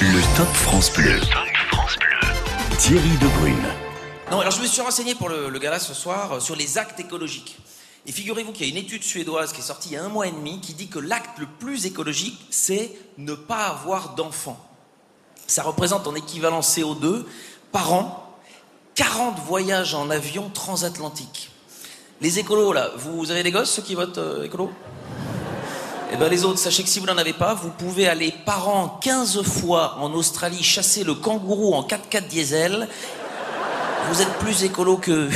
Le Top France Bleu. Thierry Debrune. Non, alors je me suis renseigné pour le, le gala ce soir euh, sur les actes écologiques. Et figurez-vous qu'il y a une étude suédoise qui est sortie il y a un mois et demi qui dit que l'acte le plus écologique, c'est ne pas avoir d'enfants. Ça représente en équivalent CO2 par an 40 voyages en avion transatlantique. Les écolos, là, vous avez des gosses, ceux qui votent euh, écolo? Eh bien, les autres, sachez que si vous n'en avez pas, vous pouvez aller par an 15 fois en Australie chasser le kangourou en 4x4 diesel. Vous êtes plus écolo que...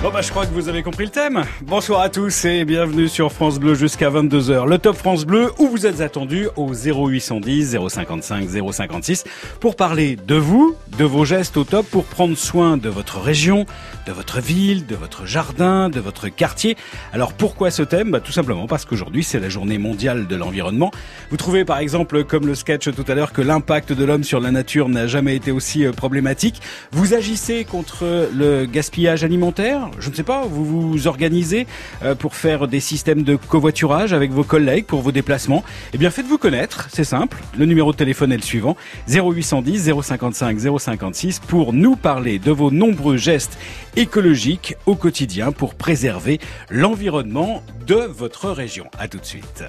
Bon bah je crois que vous avez compris le thème. Bonsoir à tous et bienvenue sur France Bleu jusqu'à 22h. Le Top France Bleu où vous êtes attendus au 0810 055 056 pour parler de vous, de vos gestes au top pour prendre soin de votre région, de votre ville, de votre jardin, de votre quartier. Alors pourquoi ce thème? Bah, Tout simplement parce qu'aujourd'hui c'est la journée mondiale de l'environnement. Vous trouvez par exemple comme le sketch tout à l'heure que l'impact de l'homme sur la nature n'a jamais été aussi euh, problématique. Vous agissez contre le gaspillage alimentaire je ne sais pas, vous vous organisez euh, pour faire des systèmes de covoiturage avec vos collègues pour vos déplacements, eh bien faites-vous connaître, c'est simple. Le numéro de téléphone est le suivant 0810 055 056 pour nous parler de vos nombreux gestes écologiques au quotidien pour préserver l'environnement de votre région. À tout de suite.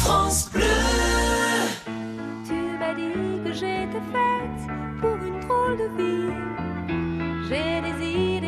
France Bleu. Tu m'as dit que j'étais faite pour une drôle de vie.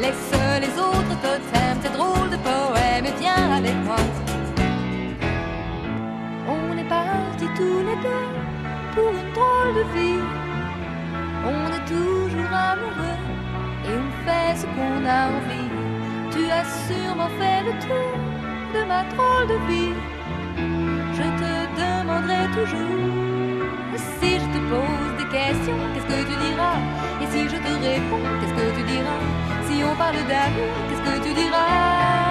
Laisse les autres totems, tes drôles de poèmes et viens avec moi. On est partis tous les deux pour une drôle de vie. On est toujours amoureux et on fait ce qu'on a envie. Tu as sûrement fait le tour de ma drôle de vie. Je te demanderai toujours si je te pose des questions, qu'est-ce que tu diras? Si je te réponds, qu'est-ce que tu diras? Si on parle d'amour, qu'est-ce que tu diras?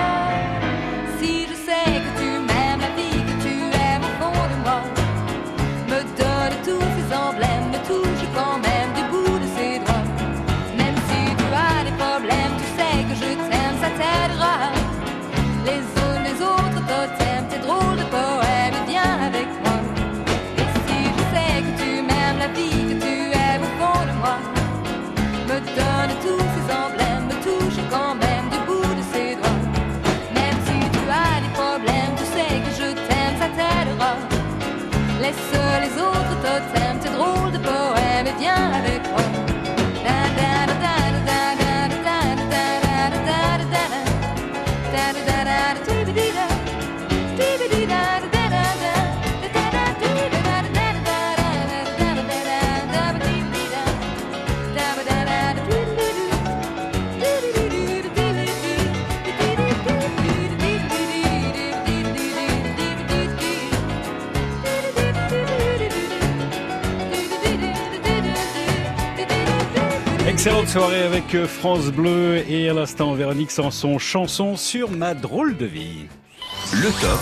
Soirée avec euh, France Bleu et à l'instant Véronique Sanson, chanson sur ma drôle de vie. Le top.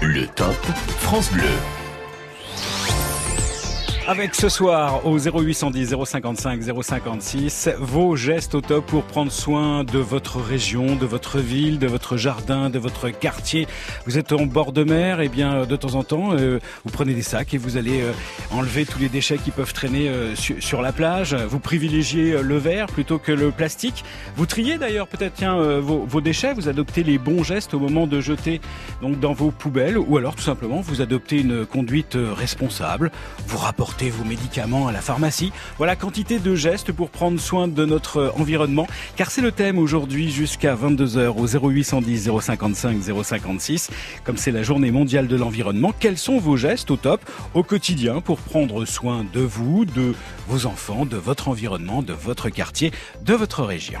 Le top France Bleu. Avec ce soir au 0810 055 056 vos gestes au top pour prendre soin de votre région, de votre ville, de votre jardin, de votre quartier. Vous êtes en bord de mer, et bien de temps en temps euh, vous prenez des sacs et vous allez euh, enlever tous les déchets qui peuvent traîner euh, su- sur la plage. Vous privilégiez euh, le verre plutôt que le plastique. Vous triez d'ailleurs peut-être euh, vos, vos déchets. Vous adoptez les bons gestes au moment de jeter donc dans vos poubelles ou alors tout simplement vous adoptez une conduite euh, responsable. Vous rapportez Vos médicaments à la pharmacie. Voilà quantité de gestes pour prendre soin de notre environnement. Car c'est le thème aujourd'hui jusqu'à 22h au 0810 055 056. Comme c'est la journée mondiale de l'environnement, quels sont vos gestes au top au quotidien pour prendre soin de vous, de vos enfants, de votre environnement, de votre quartier, de votre région?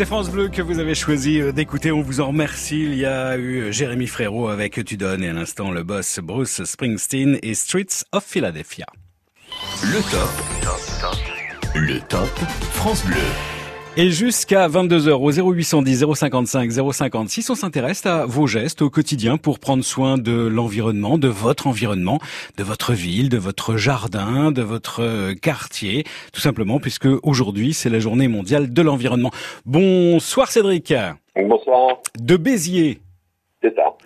C'est France Bleu que vous avez choisi euh, d'écouter. On vous en remercie. Il y a eu euh, Jérémy Frérot avec Tu donnes et à l'instant le boss Bruce Springsteen et Streets of Philadelphia. Le top. Le top France Bleu. Et jusqu'à 22h au 0810 055 056, on s'intéresse à vos gestes au quotidien pour prendre soin de l'environnement, de votre environnement, de votre ville, de votre jardin, de votre euh, quartier, tout simplement puisque aujourd'hui c'est la journée mondiale de l'environnement. Bonsoir Cédric. Bonsoir, De Béziers. c'est ça.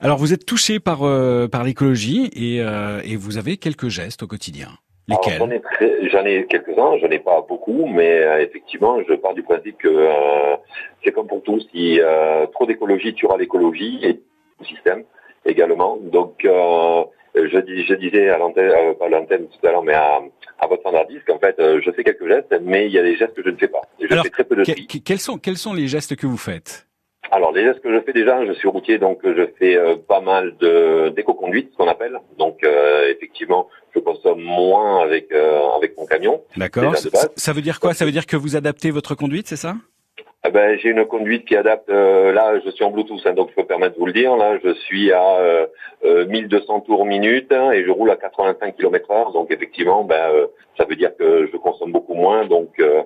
Alors vous êtes touché par euh, par l'écologie et, euh, et vous avez quelques gestes au quotidien. Alors, J'en ai, très- j'en ai quelques-uns, j'en ai pas beaucoup, mais euh, effectivement, je pars du principe que euh, c'est comme pour tout, si euh, trop d'écologie tuera l'écologie et le système également. Donc, euh, je, dis, je disais à l'antenne, euh, pas à l'antenne tout à l'heure, mais à, à votre standardiste qu'en fait, euh, je fais quelques gestes, mais il y a des gestes que je ne fais pas. Je Alors, fais très peu de que- quels sont quels sont les gestes que vous faites? Alors, les gestes que je fais déjà, je suis routier, donc je fais euh, pas mal de d'éco-conduite, ce qu'on appelle. Donc, euh, effectivement, je consomme moins avec euh, avec mon camion. D'accord. Déjà ça veut dire quoi? Ça veut dire que vous adaptez votre conduite, c'est ça? Ah ben, j'ai une conduite qui adapte. euh, là, je suis en Bluetooth, hein, donc je peux permettre de vous le dire. Là, je suis à euh, euh, 1200 tours minute hein, et je roule à 85 km/h. Donc, effectivement, ben, euh, ça veut dire que je consomme beaucoup moins. Donc, euh,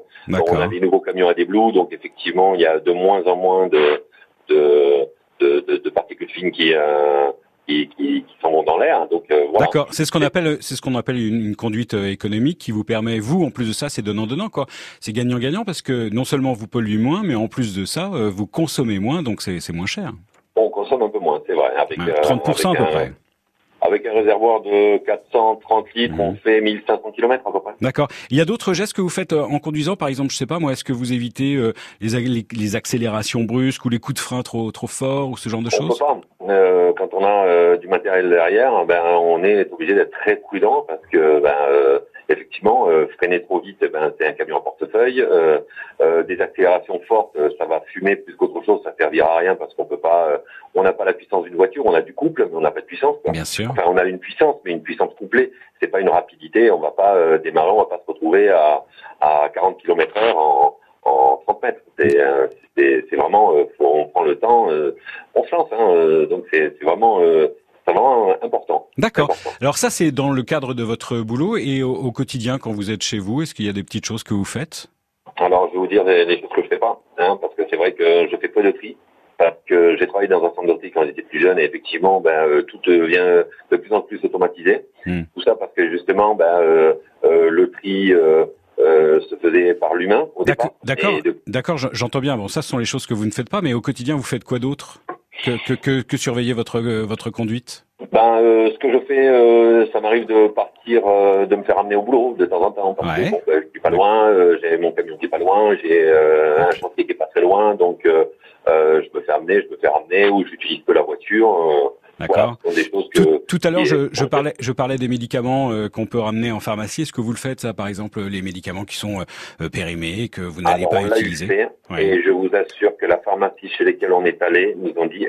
on a des nouveaux camions à des Blue, donc effectivement, il y a de moins en moins de de, de, de, de particules fines qui euh, qui, qui, qui s'en vont dans l'air. Donc, euh, voilà. D'accord, c'est ce qu'on appelle c'est ce qu'on appelle une, une conduite euh, économique qui vous permet vous en plus de ça c'est donnant donnant quoi. C'est gagnant gagnant parce que non seulement vous polluez moins mais en plus de ça euh, vous consommez moins donc c'est moins cher. On consomme un peu moins, c'est vrai. Avec, Ouais, euh, 30% à peu un- près. Avec un réservoir de 430 litres, Mhm. on fait 1500 km à peu près. D'accord. Il y a d'autres gestes que vous faites euh, en conduisant par exemple, je sais pas moi, est-ce que vous évitez euh, les, les les accélérations brusques ou les coups de frein trop trop forts ou ce genre de On peut choses? pas. Euh, quand on a euh, du matériel derrière, ben on est obligé d'être très prudent parce que ben euh, effectivement euh, freiner trop vite, ben c'est un camion en portefeuille. Euh, euh, des accélérations fortes, euh, ça va fumer plus qu'autre chose, ça servira à rien parce qu'on peut pas. euh, on n'a pas la puissance d'une voiture, on a du couple, mais on n'a pas de puissance. quoi. Bien sûr. Enfin, on a une puissance, mais une puissance couplée. C'est pas une rapidité. On va pas euh, démarrer, on va pas se retrouver à, à 40 km heure en, en 30 mètres. C'est, euh, c'est, c'est vraiment, euh, faut, on prend le temps, euh, on se lance. Hein, euh, donc c'est, c'est vraiment, euh, vraiment important. D'accord. Alors ça c'est dans le cadre de votre boulot et au, au quotidien quand vous êtes chez vous, est-ce qu'il y a des petites choses que vous faites? Alors, je vais vous dire les, les choses que je fais pas, hein, parce que c'est vrai que je fais peu de tri, parce que j'ai travaillé dans un centre de tri quand j'étais plus jeune, et effectivement, ben, euh, tout devient de plus en plus automatisé. Hmm. Tout ça parce que justement, ben, euh, euh, le tri euh, euh, se faisait par l'humain au D'accord, départ. d'accord, de- d'accord. J'entends bien. Bon, ça, ce sont les choses que vous ne faites pas, mais au quotidien, vous faites quoi d'autre? Que, que, que, que surveiller votre euh, votre conduite? Ben, euh, ce que je fais, euh, ça m'arrive de partir, euh, de me faire amener au boulot de temps en temps. Parce Ouais. que bon, ben, je suis pas loin, j'ai mon camion qui est pas loin, j'ai un chantier qui est pas très loin, donc je me fais amener, je me fais ramener, ou j'utilise peu la voiture. D'accord. Voilà, Tout, tout à l'heure, je, je parlais, je parlais des médicaments euh, qu'on peut ramener en pharmacie. Est-ce que vous le faites, ça, par exemple, les médicaments qui sont euh, euh, périmés, que vous n'allez pas on utiliser fait, et je vous assure que la pharmacie chez lesquelles on est allé nous ont dit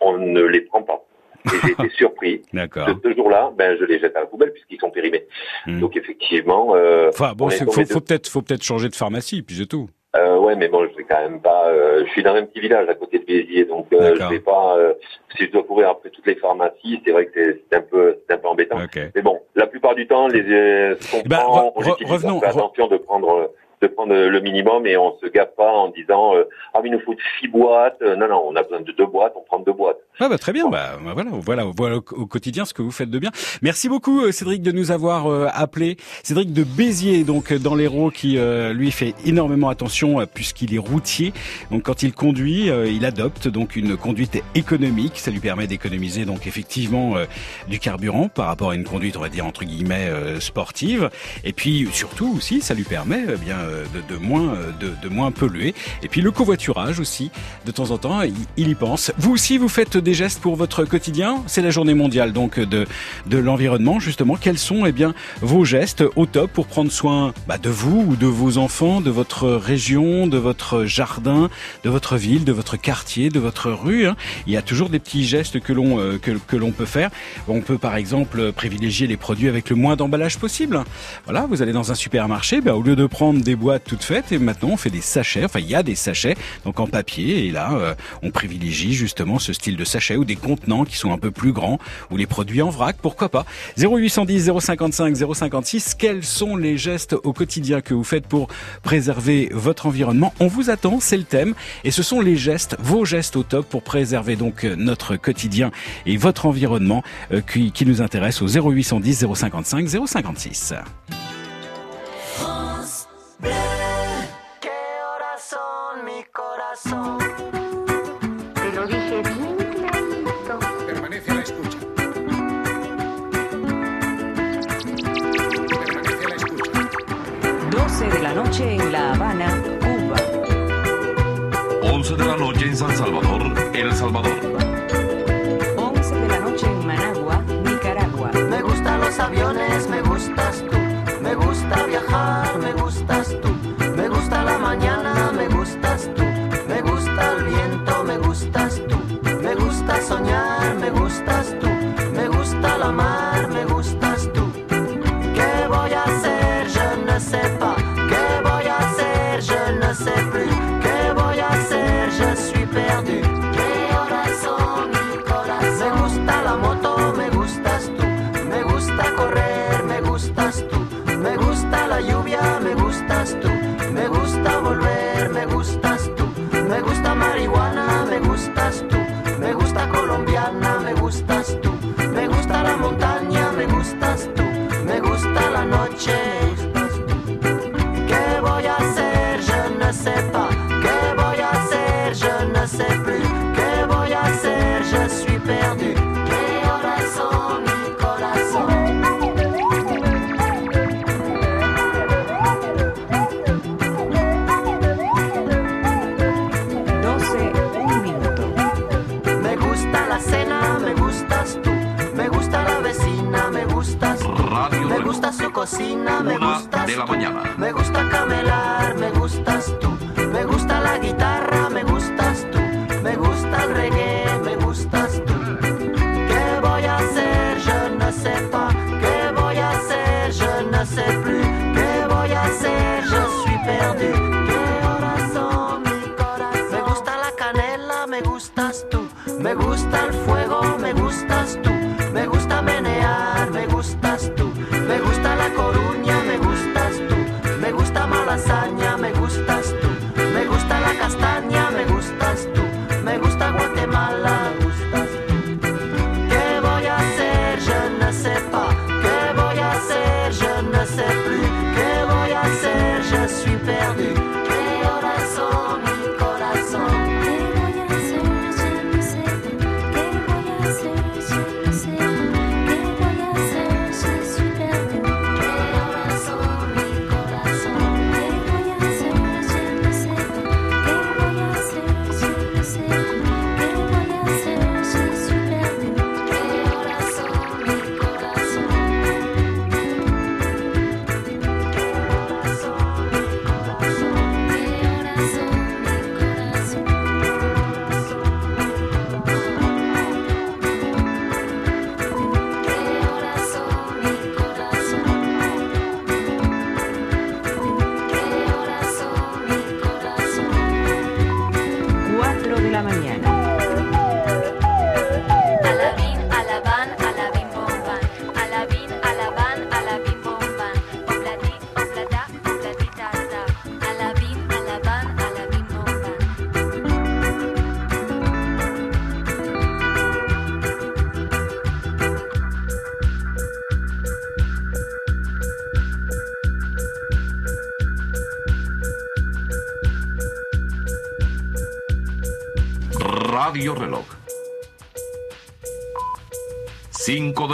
on ne les prend pas. Et j'ai été surpris. D'accord. Ce, ce jour-là, ben, je les jette à la poubelle puisqu'ils sont périmés. Hmm. Donc effectivement, euh, Enfin, bon, faut, de- faut peut-être, faut peut-être changer de pharmacie, puis c'est tout. Euh, ouais, mais bon, je vais quand même pas. euh, je suis dans un petit village à côté de Béziers, donc euh, je vais pas. euh, si je dois courir après toutes les pharmacies, c'est vrai que c'est un peu, c'est un peu embêtant. Ok. Mais bon, la plupart du temps, les euh, ce qu'on Eh ben, prend, re- on re- utilise, revenons- on fait attention de prendre euh, de prendre le minimum et on se gaffe pas en disant euh, ah mais il nous faut six boîtes. Euh, Non non, on a besoin de deux boîtes, on prend deux boîtes. Ah bah très bien, bah, bah, voilà, voilà, voilà au, au quotidien ce que vous faites de bien. Merci beaucoup euh, Cédric de nous avoir euh, appelé. Cédric de Béziers, donc euh, dans l'Hérault, qui euh, lui fait énormément attention euh, puisqu'il est routier. Donc quand il conduit, euh, il adopte donc une conduite économique. Ça lui permet d'économiser donc effectivement euh, du carburant par rapport à une conduite, on va dire entre guillemets euh, sportive. Et puis surtout aussi, ça lui permet euh, bien euh, de, de moins euh, de, de moins polluer. Et puis le covoiturage aussi, de temps en temps, il, il y pense. Vous aussi, vous faites des gestes pour votre quotidien? C'est la journée mondiale donc de de l'environnement justement. Quels sont eh bien vos gestes au top pour prendre soin bah, de vous ou de vos enfants, de votre région, de votre jardin, de votre ville, de votre quartier, de votre rue. hein? Il y a toujours des petits gestes que l'on euh, que, que l'on peut faire. On peut par exemple privilégier les produits avec le moins d'emballage possible. Voilà, vous allez dans un supermarché, bah, au lieu de prendre des boîtes toutes faites, et maintenant on fait des sachets. Enfin, il y a des sachets donc en papier et là euh, on privilégie justement ce style de sachet ou des contenants qui sont un peu plus grands ou les produits en vrac, pourquoi pas? 0810 055 056, quels sont les gestes au quotidien que vous faites pour préserver votre environnement? On vous attend, c'est le thème et ce sont les gestes, vos gestes au top pour préserver donc euh, notre quotidien et votre environnement euh, qui, nous intéresse au 0810 055 056. ¿Qué horas son, mi corazón? Te lo dije bien clarito. Permanece a la escucha. Permanece a la escucha. 12 de la noche en La Habana, Cuba. 11 de la noche en San Salvador, El Salvador. 11 de la noche en Managua, Nicaragua. Me gustan los aviones, me gustas tú. Me gusta viajar, me gustas gusta soñar, me gustas tú. Me gusta la mar,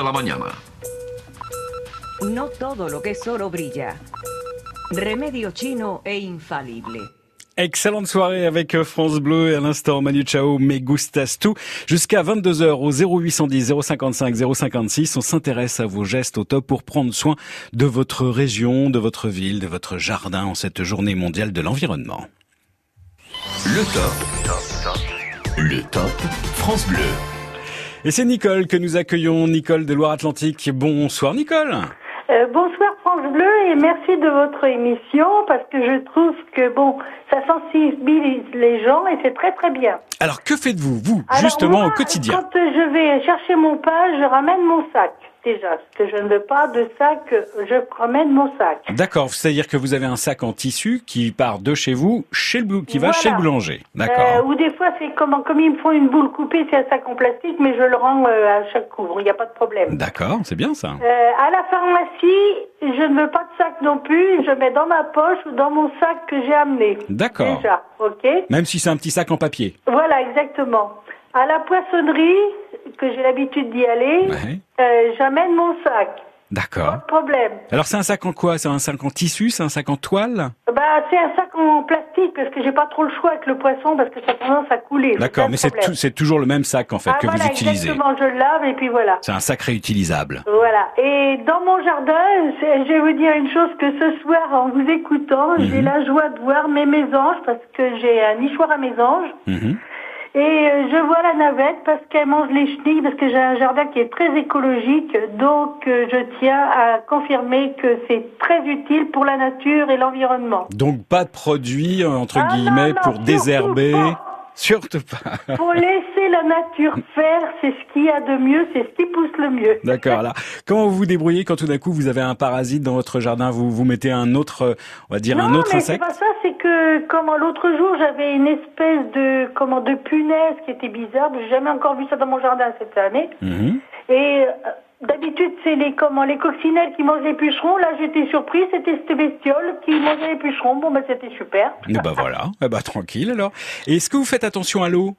la mañana. No todo lo que es oro brilla. Remedio chino e infalible. Excellente soirée avec euh, France Bleu et à l'instant Manu Chao, Me Gustas tout. Jusqu'à 22h au 0810 055 056, on s'intéresse à vos gestes au top pour prendre soin de votre région, de votre ville, de votre jardin en cette journée mondiale de l'environnement. Le top. Le top France Bleu. Et c'est Nicole que nous accueillons, Nicole de Loire-Atlantique. Bonsoir Nicole. Euh, bonsoir France Bleu et merci de votre émission parce que je trouve que bon, ça sensibilise les gens et c'est très très bien. Alors que faites-vous, vous, Alors, justement moi, au quotidien? Quand je vais chercher mon pain, je ramène mon sac déjà. Que je ne veux pas de sac, je ramène mon sac. D'accord, c'est-à-dire que vous avez un sac en tissu qui part de chez vous, chez le, bou- qui va chez le boulanger. Euh, D'accord. ou des fois c'est comme comme ils me font une boule coupée, c'est un sac en plastique, mais je le rends euh, à chaque couvre. Il n'y a pas de problème. D'accord, c'est bien ça. Euh, à la pharmacie, je ne veux pas de sac non plus. Je mets dans ma poche ou dans mon sac que j'ai amené. D'accord. Déjà, ok. Même si c'est un petit sac en papier. Voilà, exactement. À la poissonnerie, que j'ai l'habitude d'y aller, Ouais. euh, j'amène mon sac. D'accord. Pas de problème. Alors c'est un sac en quoi? C'est un sac en tissu? C'est un sac en toile? Bah, c'est un sac en plastique parce que j'ai pas trop le choix avec le poisson parce que ça a tendance à couler. D'accord, mais c'est toujours le même sac en fait ah, que voilà, vous utilisez. Exactement, je le lave et puis voilà. C'est un sac réutilisable. Voilà. Et dans mon jardin, je vais vous dire une chose que ce soir, en vous écoutant, Mhm. j'ai la joie de voir mes mésanges parce que j'ai un nichoir à mésanges. Mhm. Et euh, je vois la navette parce qu'elle mange les chenilles, parce que j'ai un jardin qui est très écologique. Donc, euh, je tiens à confirmer que c'est très utile pour la nature et l'environnement. Donc pas de produits euh, entre Ah, guillemets non, pour désherber. pas. Surtout pas. Pour laisser la nature faire, c'est ce qu'il y a de mieux, c'est ce qui pousse le mieux. D'accord. Là, comment vous vous débrouillez quand tout d'un coup vous avez un parasite dans votre jardin? Vous vous mettez un autre, on va dire un non, autre mais c'est insecte pas ça, c'est que comment l'autre jour j'avais une espèce de comment de punaise qui était bizarre. J'ai jamais encore vu ça dans mon jardin cette année. Mhm. Et euh, d'habitude c'est les comment les coccinelles qui mangent les pucerons. Là j'étais surprise, c'était cette bestiole qui mangeait les pucerons. Bon ben c'était super. Ben voilà. Ben tranquille alors. Est-ce que vous faites attention à l'eau?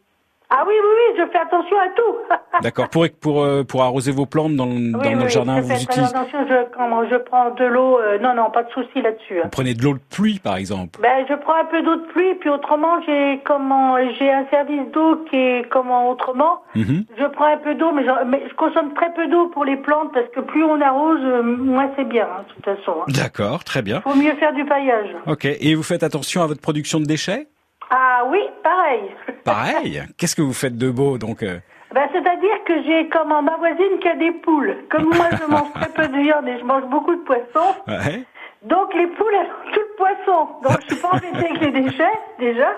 Ah oui oui oui, je fais attention à tout. D'accord. Pour pour euh, pour arroser vos plantes dans, le- dans oui, le jardin, je vous utilisez. attention. Je comment je prends de l'eau. euh, non non, pas de souci là-dessus. hein. Vous prenez de l'eau de pluie par exemple. Ben, je prends un peu d'eau de pluie, puis autrement, j'ai comment j'ai un service d'eau qui est comment autrement. Mhm. Je prends un peu d'eau, mais, mais je consomme très peu d'eau pour les plantes parce que plus on arrose, euh, moins c'est bien, hein, de toute façon. hein. D'accord, très bien. Faut mieux faire du paillage. Ok. Et vous faites attention à votre production de déchets? Ah oui, pareil. Pareil. Qu'est-ce que vous faites de beau donc euh Ben, c'est-à-dire que j'ai comment ma voisine qui a des poules. Comme moi, je mange très peu de viande et je mange beaucoup de poisson. Ouais. Donc les poules, elles ont tout le poisson. Donc je suis pas embêtée avec les déchets, déjà.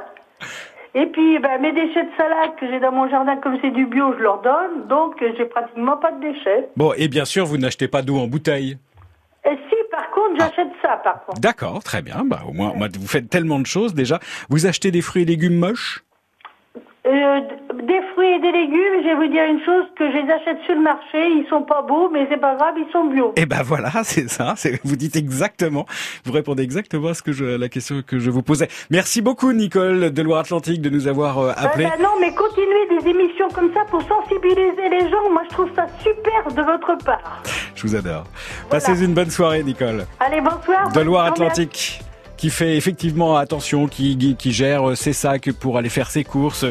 Et puis ben, mes déchets de salade que j'ai dans mon jardin, comme c'est du bio, je leur donne. Donc j'ai pratiquement pas de déchets. Bon, et bien sûr, vous n'achetez pas d'eau en bouteille. Et si par contre j'achète ça, par contre. D'accord, très bien. Bah, au moins, moi, vous faites tellement de choses déjà. Vous achetez des fruits et légumes moches? Euh, des fruits et des légumes, je vais vous dire une chose, que je les achète sur le marché, ils sont pas beaux, mais c'est pas grave, ils sont bio. Eh ben voilà, c'est ça. Vous dites exactement, vous répondez exactement à ce que je, la question que je vous posais. Merci beaucoup, Nicole de Loire-Atlantique, de nous avoir euh, Ben, appelé. ben non, mais continuez des émissions comme ça pour sensibiliser les gens. Moi, je trouve ça super de votre part. Je vous adore. Passez une bonne soirée, Nicole. Allez, bonsoir. De Loire-Atlantique. Qui fait effectivement attention, qui, gère euh, ses sacs pour aller faire ses courses,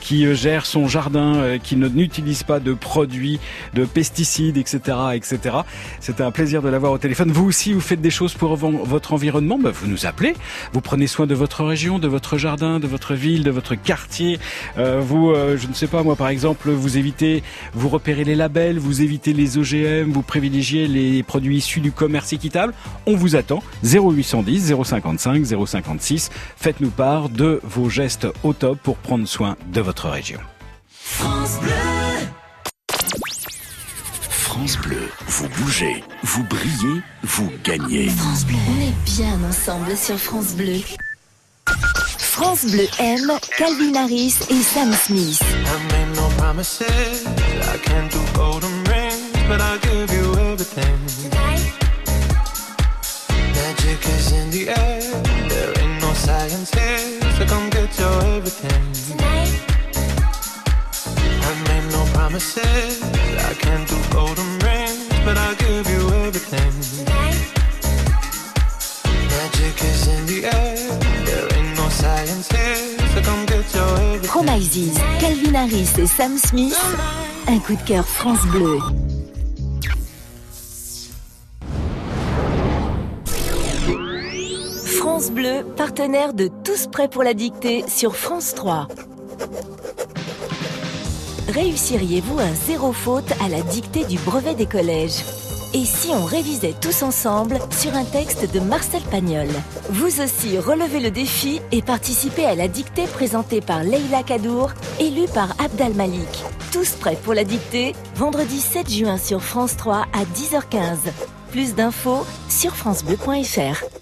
qui euh, gère son jardin, euh, qui n'utilise pas de produits, de pesticides, etc., etc. C'était un plaisir de l'avoir au téléphone. Vous aussi, vous faites des choses pour vo- votre environnement, bah, vous nous appelez. Vous prenez soin de votre région, de votre jardin, de votre ville, de votre quartier. Vous, je ne sais pas moi, par exemple, vous évitez, vous repérez les labels, vous évitez les OGM, vous privilégiez les produits issus du commerce équitable. On vous attend 0810 055 055 056. Faites-nous part de vos gestes au top pour prendre soin de votre région. France Bleu. France Bleu, vous bougez, vous brillez, vous gagnez. France Bleu. On est bien ensemble sur France Bleu. France Bleu aime Calvin Harris et Sam Smith. I no promises. I can't do but give you everything. In the air. There ain't no science here, so come get your everything. I made no promises. I can't do golden rings, but I'll give you everything. Magic is in the air. There ain't no science here, so come get your everything. Promises, Calvin Harris et Sam Smith. Un coup de cœur France Bleu. France Bleu, partenaire de Tous prêts pour la dictée sur France 3. Réussiriez-vous un zéro faute à la dictée du brevet des collèges? Et si on révisait tous ensemble sur un texte de Marcel Pagnol? Vous aussi relevez le défi et participez à la dictée présentée par Leila Kadour, élue par Abdal Malik. Tous prêts pour la dictée Vendredi 7 juin sur France 3 à 10h15. Plus d'infos sur francebleu.fr.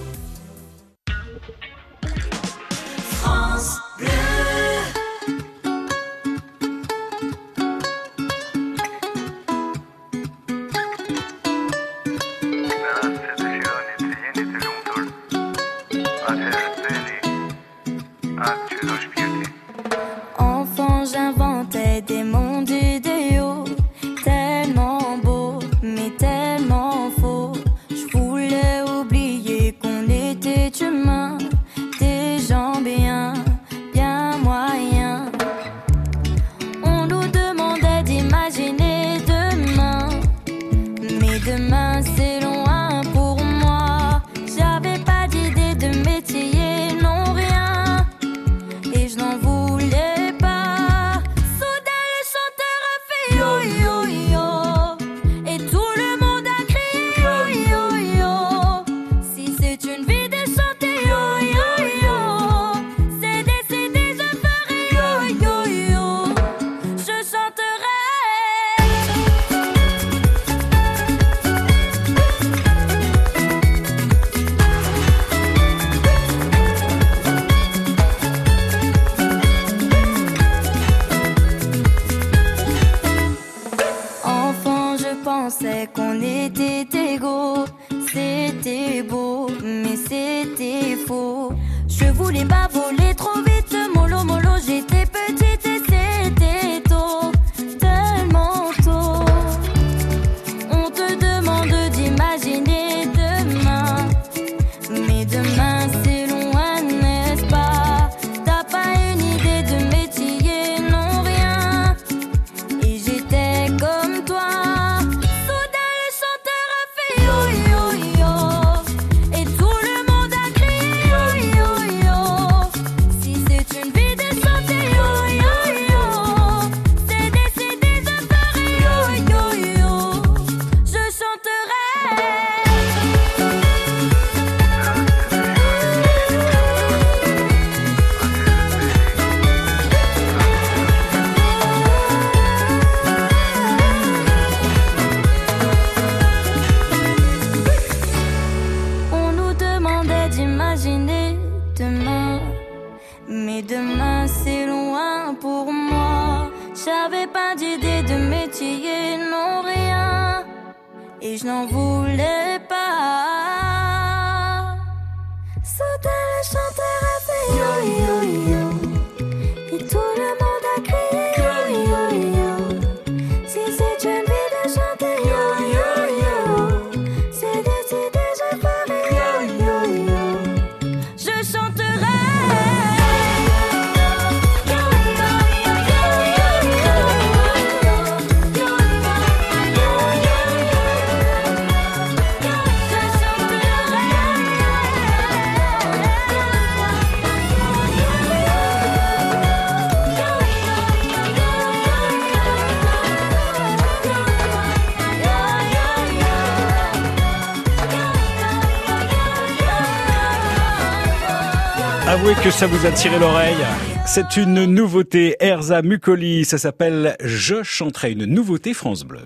ça vous a tiré l'oreille. C'est une nouveauté, Erza Mucoli, ça s'appelle Je chanterai une nouveauté France Bleu.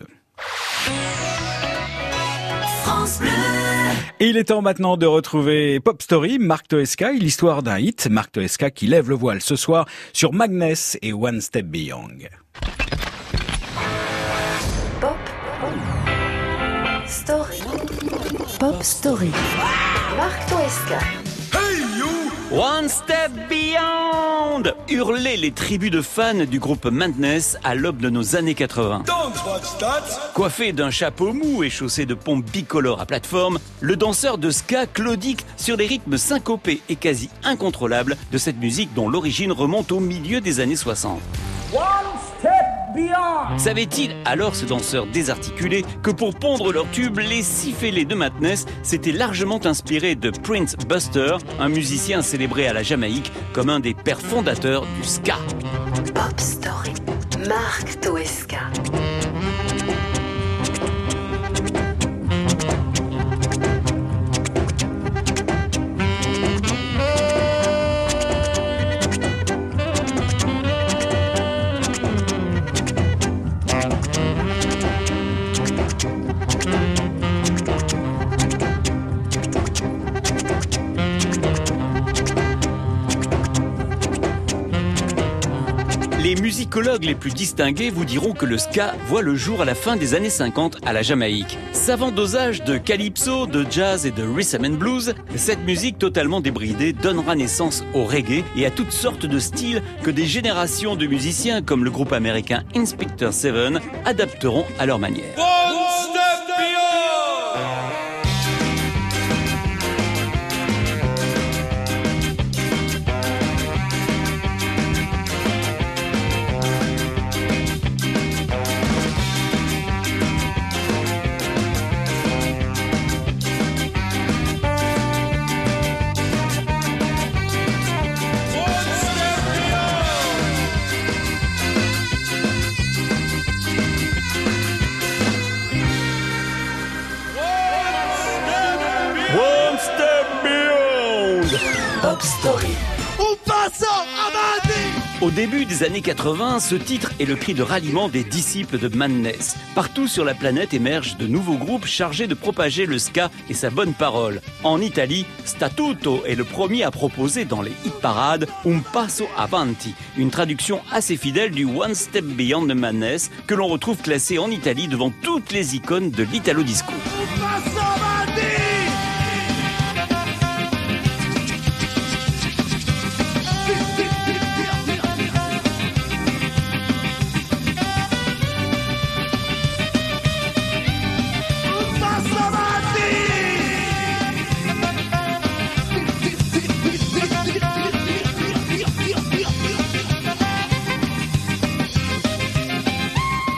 France Bleu. Et il est temps maintenant de retrouver Pop Story, Marc Toesca et l'histoire d'un hit. Marc Toesca qui lève le voile ce soir sur Magnès et One Step Beyond. Story. Pop Story. Marc Toesca. One Step Beyond Hurlaient les tribus de fans du groupe Madness à l'aube de nos années 80. Coiffé d'un chapeau mou et chaussé de pompes bicolores à plateforme, le danseur de ska claudique sur des rythmes syncopés et quasi incontrôlables de cette musique dont l'origine remonte au milieu des années 60. Savait-il alors ce danseur désarticulé que pour pondre leur tube, les six fêlés de Madness s'étaient largement inspirés de Prince Buster, un musicien célébré à la Jamaïque comme un des pères fondateurs du ska? Pop Story. Marc Toesca. Les musicologues les plus distingués vous diront que le ska voit le jour à la fin des années 50 à la Jamaïque. Savant dosage de calypso, de jazz et de rhythm and blues, cette musique totalement débridée donnera naissance au reggae et à toutes sortes de styles que des générations de musiciens comme le groupe américain Inspector 7 adapteront à leur manière. Début des années 80, ce titre est le cri de ralliement des disciples de Madness. Partout sur la planète émergent de nouveaux groupes chargés de propager le ska et sa bonne parole. En Italie, Statuto est le premier à proposer dans les hit parades Un passo avanti, une traduction assez fidèle du One Step Beyond de Madness que l'on retrouve classé en Italie devant toutes les icônes de l'Italo Disco.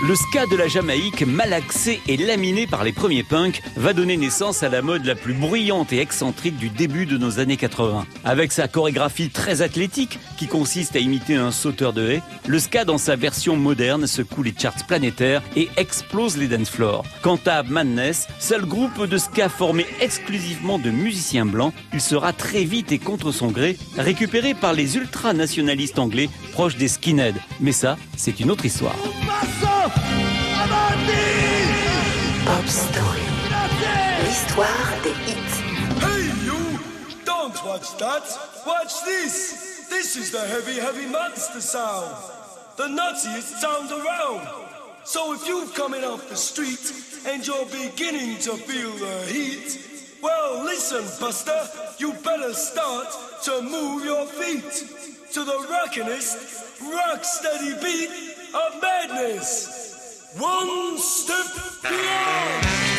Le ska de la Jamaïque, malaxé et laminé par les premiers punks, va donner naissance à la mode la plus bruyante et excentrique du début de nos années 80. Avec sa chorégraphie très athlétique, qui consiste à imiter un sauteur de haie, le ska dans sa version moderne secoue les charts planétaires et explose les dance floors. Quant à Madness, seul groupe de ska formé exclusivement de musiciens blancs, il sera très vite et contre son gré récupéré par les ultranationalistes anglais proches des skinheads. Mais ça, c'est une autre histoire. Pop Story. L'histoire des hits. Hey you! Don't watch that! Watch this! This is the heavy, heavy monster sound! The nuttiest sound around! So if you've coming off the street and you're beginning to feel the heat, well listen, Buster, you better start to move your feet to the rockinest, rock steady beat of madness! One step beyond!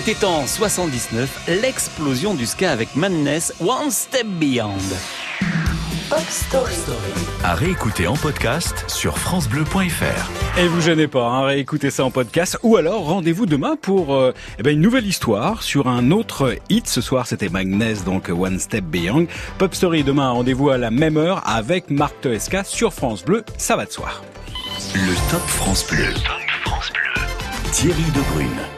C'était en 79 l'explosion du ska avec Madness One Step Beyond. Pop Story. À réécouter en podcast sur FranceBleu.fr. Et vous gênez pas, hein, réécoutez ça en podcast ou alors rendez-vous demain pour euh, eh ben, une nouvelle histoire sur un autre hit. Ce soir c'était Magnès, donc One Step Beyond. Pop Story demain, rendez-vous à la même heure avec Marc Toesca sur France Bleu, ça va de soir. Le Top France Bleu. France Bleu. Thierry Debrune.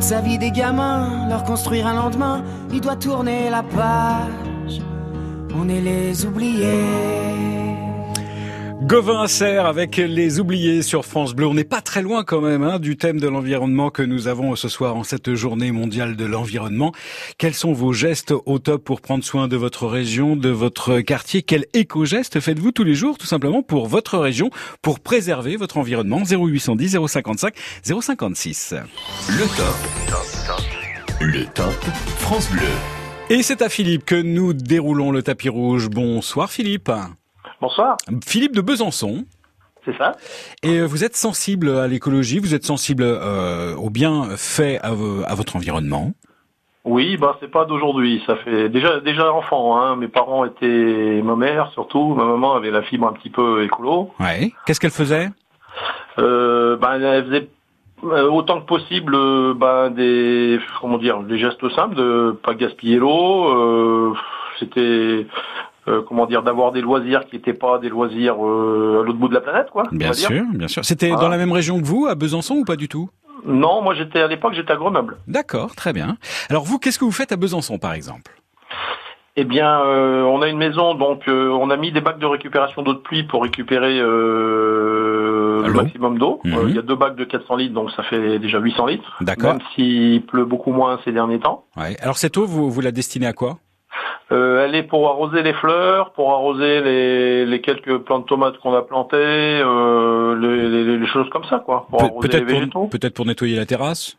Sa vie des gamins, leur construire un lendemain, il doit tourner la page. On est les oubliés. Gauvin Serre avec les oubliés sur France Bleu. On n'est pas très loin quand même hein, du thème de l'environnement que nous avons ce soir en cette journée mondiale de l'environnement. Quels sont vos gestes au top pour prendre soin de votre région, de votre quartier? Quel éco-geste faites-vous tous les jours tout simplement pour votre région, pour préserver votre environnement? 0810 055 056. Le top. Le top France Bleu. Et c'est à Philippe que nous déroulons le tapis rouge. Bonsoir Philippe. Bonsoir. Philippe de Besançon. C'est ça. Et vous êtes sensible à l'écologie, vous êtes sensible euh, au bien fait à, à, votre environnement. Oui, bah c'est pas d'aujourd'hui. Ça fait déjà déjà enfant. Hein. Mes parents étaient ma mère surtout. Ma maman avait la fibre un petit peu écolo. Ouais. Qu'est-ce qu'elle faisait? Euh, bah, elle faisait autant que possible euh, bah, des comment dire des gestes simples de pas gaspiller l'eau. Euh, C'était euh, comment dire, d'avoir des loisirs qui n'étaient pas des loisirs euh, à l'autre bout de la planète, quoi. Bien sûr, bien sûr. C'était voilà. dans la même région que vous, à Besançon, ou pas du tout? Non, moi j'étais à l'époque, j'étais à Grenoble. D'accord, très bien. Alors vous, qu'est-ce que vous faites à Besançon, par exemple? Eh bien, euh, on a une maison, donc euh, on a mis des bacs de récupération d'eau de pluie pour récupérer euh, le maximum d'eau. Mhm. Il y a deux bacs de 400 litres, donc ça fait déjà 800 litres. D'accord. Même s'il pleut beaucoup moins ces derniers temps. Ouais. Alors cette eau, vous, vous la destinez à quoi? Euh, elle est pour arroser les fleurs, pour arroser les, les quelques plants de tomates qu'on a plantées, euh, les, les- les choses comme ça, quoi. Pour Pe- arroser les Peut-être végétaux. pour, peut-être pour nettoyer la terrasse?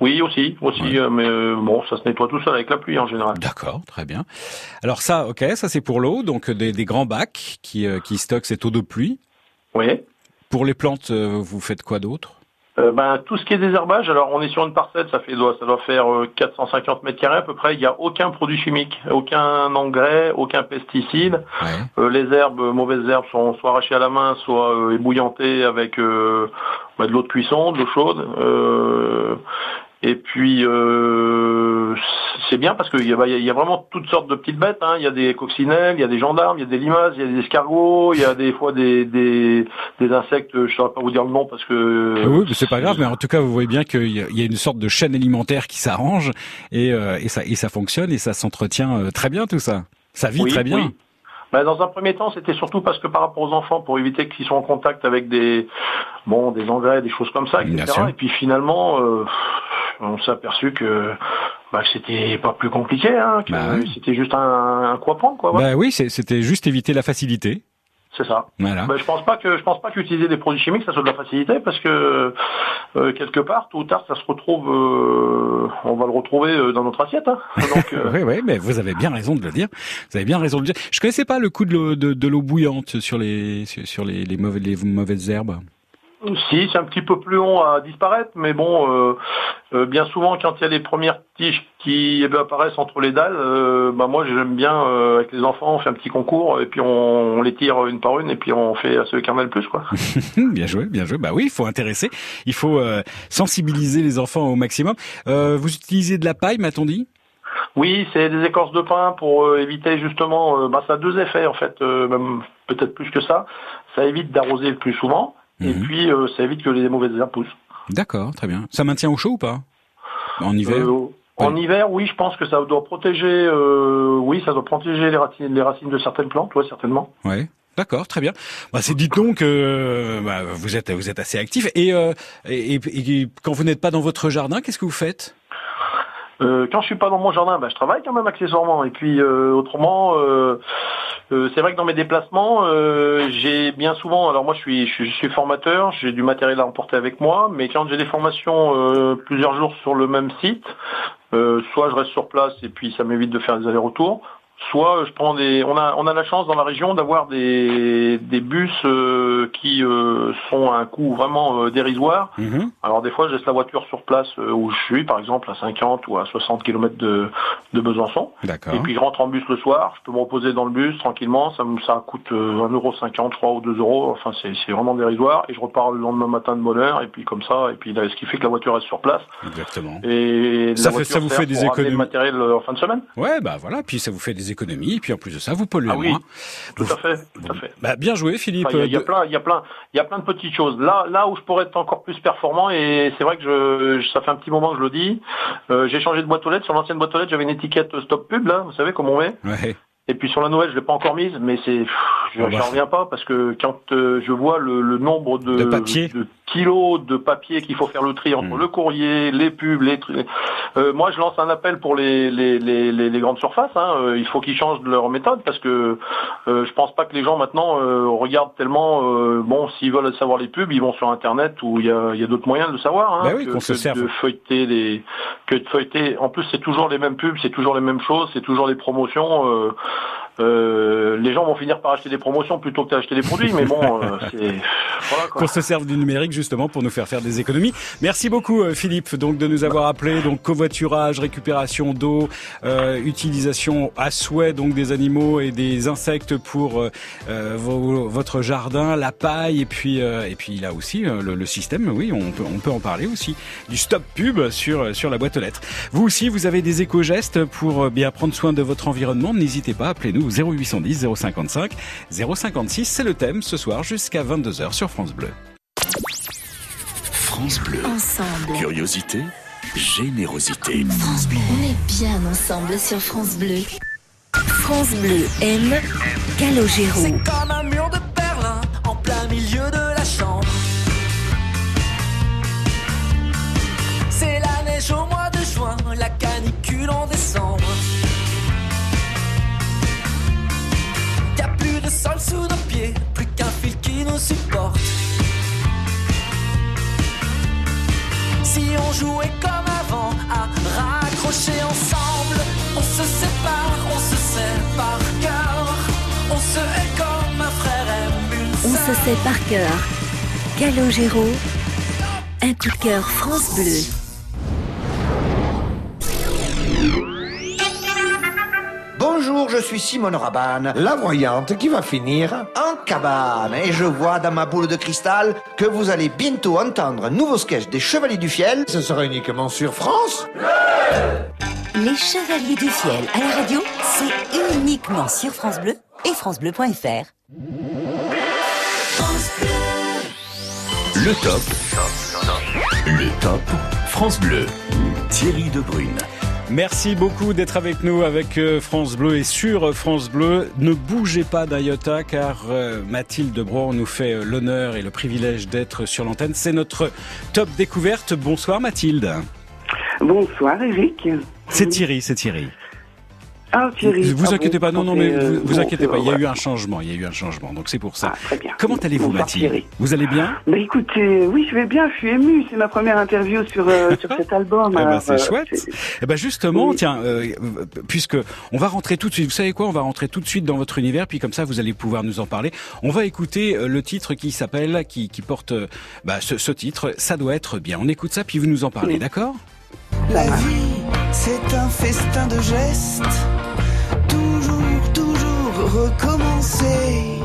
Oui, aussi, aussi, euh, mais euh, bon, ça se nettoie tout seul avec la pluie en général. D'accord, très bien. Alors ça, ok, ça c'est pour l'eau, donc des, des grands bacs qui, euh, qui stockent cette eau de pluie. Oui. Pour les plantes, vous faites quoi d'autre? Euh, ben, tout ce qui est désherbage, alors on est sur une parcelle, ça fait doit- ça doit faire euh, 450 mètres carrés à peu près. Il n'y a aucun produit chimique, aucun engrais, aucun pesticide. Euh, les herbes, euh, mauvaises herbes, sont soit arrachées à la main, soit euh, ébouillantées avec euh, bah, de l'eau de cuisson, de l'eau chaude. Et puis euh, c'est bien parce qu'il y, a- bah, y a- vraiment toutes sortes de petites bêtes. hein. Il y a des coccinelles, il y a des gendarmes, il y a des limaces, il y a des escargots, il y a des fois des, des, des insectes. Je ne saurais pas vous dire le nom parce que Ah Oui, mais c'est pas grave, mais en tout cas, vous voyez bien qu'il y a une sorte de chaîne alimentaire qui s'arrange et, euh, et, ça, et ça fonctionne et ça s'entretient euh, très bien tout ça. Ça vit Oui, très bien. oui. Bah, dans un premier temps, c'était surtout parce que par rapport aux enfants, pour éviter qu'ils soient en contact avec des, bon, des engrais, des choses comme ça, etc. Et puis finalement, euh, on s'est aperçu que, bah, c'était pas plus compliqué, hein, que Bah c'était juste un, un quoi prendre, quoi. voilà. Bah oui, c'était juste éviter la facilité. C'est ça. Voilà. Bah, je pense pas que je pense pas qu'utiliser des produits chimiques ça soit de la facilité parce que euh, quelque part tôt ou tard ça se retrouve euh, on va le retrouver euh, dans notre assiette hein. donc euh, Oui, oui, mais vous avez bien raison de le dire. Vous avez bien raison de le dire. Je connaissais pas le coup de l'eau, de, bouillante sur les sur, les, les mauvaises herbes. Si, c'est un petit peu plus long à disparaître, mais bon, euh, euh, bien souvent, quand il y a les premières tiges qui eh ben, apparaissent entre les dalles, euh, bah moi j'aime bien, euh, avec les enfants, on fait un petit concours, et puis on, on les tire une par une, et puis on fait à ceux qui en a le plus, quoi. bien joué, bien joué. Bah oui, il faut intéresser, il faut euh, sensibiliser les enfants au maximum. Euh, vous utilisez de la paille, m'a-t-on dit? Oui, c'est des écorces de pin pour euh, éviter justement, euh, bah, ça a deux effets en fait, euh, même peut-être plus que ça. Ça évite d'arroser le plus souvent, et puis euh, ça évite que les mauvaises herbes poussent. D'accord, très bien. Ça maintient au chaud ou pas? En hiver? Euh, En hiver, oui, je pense que ça doit protéger, euh, oui, ça doit protéger les racines, les racines de certaines plantes, ouais, certainement. Ouais. D'accord, très bien. Bah, c'est dites donc euh, bah, vous êtes vous êtes assez actif et, euh, et, et- et quand vous n'êtes pas dans votre jardin, qu'est-ce que vous faites? Euh, quand je suis pas dans mon jardin, bah, je travaille quand même accessoirement. Et puis euh, autrement, euh, euh, c'est vrai que dans mes déplacements, euh, j'ai bien souvent. Alors moi, je suis, je je suis formateur, j'ai du matériel à emporter avec moi, mais quand j'ai des formations euh, plusieurs jours sur le même site, soit je reste sur place et puis ça m'évite de faire des allers-retours. Soit euh, je prends des. On a on a la chance dans la région d'avoir des des bus euh, qui euh, sont à un coût vraiment euh, dérisoire. Alors des fois, je laisse la voiture sur place où je suis, par exemple à 50 ou à 60 km de, de Besançon. D'accord. Et puis je rentre en bus le soir, je peux me reposer dans le bus tranquillement, ça me ça coûte euh, 1,50€, je crois, ou 2 euros, enfin c'est c'est vraiment dérisoire. Et je repars le lendemain matin de bonne heure, et puis comme ça, et puis là, ce qui fait que la voiture reste sur place. Exactement. Et Ça la fait- ça vous fait des économies. le matériel en fin de semaine Ouais, bah voilà, puis ça vous fait des économies, et puis en plus de ça, vous polluez Ah oui, moins. tout à fait, tout à fait. Bah, bien joué, Philippe. Enfin, Il y, a- il y a De- plein, il y a plein, il y a plein de petites choses. Là, là où je pourrais être encore plus performant, et c'est vrai que je, ça fait un petit moment que je le dis. euh, j'ai changé de boîte aux lettres. Sur l'ancienne boîte aux lettres, j'avais une étiquette stop pub là, vous savez comme on met. Ouais. Et puis sur la nouvelle, je l'ai pas encore mise, mais c'est, pff, je Ah bah. j'en reviens pas parce que quand euh, je vois le, le nombre de, De papier. de kilos de papier qu'il faut faire le tri Hmm. entre le courrier, les pubs, les. Euh, moi, je lance un appel pour les les, les, les, grandes surfaces. Hein. Euh, il faut qu'ils changent de leur méthode parce que euh, je pense pas que les gens maintenant euh, regardent tellement. euh, bon, s'ils veulent savoir les pubs, ils vont sur Internet où il y a, il y a d'autres moyens de le savoir. Hein, Bah oui, que, se que serve. de feuilleter les que de feuilleter. En plus, c'est toujours les mêmes pubs, c'est toujours les mêmes choses, c'est toujours les promotions. Euh, les gens vont finir par acheter des promotions plutôt que d'acheter des produits, mais bon, euh, c'est voilà qu'on se serve du numérique justement pour nous faire faire des économies. Merci beaucoup euh, Philippe donc de nous avoir appelé donc covoiturage, récupération d'eau, euh, utilisation à souhait donc des animaux et des insectes pour euh, vos- votre jardin, la paille et puis euh, et puis là aussi le, le système oui on peut on peut en parler aussi du stop pub sur sur la boîte aux lettres. Vous aussi vous avez des éco-gestes pour euh, bien prendre soin de votre environnement, n'hésitez pas appelez-nous 0810 055 056 c'est le thème ce soir jusqu'à 22h sur France Bleu. France France Bleu. Ensemble. Curiosité, générosité. France Bleu. On est bien ensemble sur France Bleu. France Bleu aime Calogero. Nous supporte. Si on jouait comme avant à raccrocher ensemble, on se sépare, on se sait par cœur. On se hait comme un frère aime une On se sait par cœur. Calogero. Un coup de cœur France Bleu. Bonjour, je suis Simone Rabanne, la voyante qui va finir en cabane. Et je vois dans ma boule de cristal que vous allez bientôt entendre un nouveau sketch des Chevaliers du Fiel. Ce sera uniquement sur France. Les Chevaliers du Fiel à la radio, c'est uniquement sur France Bleu et francebleu.fr. Le top. Le top France Bleu. Thierry Debrune. Merci beaucoup d'être avec nous avec euh, France Bleu et sur France Bleu. Ne bougez pas d'un iota car euh, Mathilde Bron nous fait euh, l'honneur et le privilège d'être sur l'antenne. C'est notre top découverte. Bonsoir Mathilde. Bonsoir Eric. C'est Thierry, c'est Thierry. Ah Thierry. Vous Ah inquiétez pas, non, non, mais euh, vous, vous bon, inquiétez pas, il y a eu un changement, il y a eu un changement, donc c'est pour ça. Ah, très bien. Comment allez-vous Mathilde Thierry. Vous allez bien? Bah écoutez, oui, je vais bien, je suis ému. C'est ma première interview sur, euh, sur cet album. Eh ben, c'est euh, chouette. Eh ben justement, Oui. tiens, euh, puisque on va rentrer tout de suite. Vous savez quoi On va rentrer tout de suite dans votre univers, puis comme ça, vous allez pouvoir nous en parler. On va écouter euh, le titre qui s'appelle, qui, qui porte euh, bah, ce, ce titre. Ça doit être bien. On écoute ça, puis vous nous en parlez, d'accord? La vie, c'est un festin de gestes. Toujours, toujours recommencer.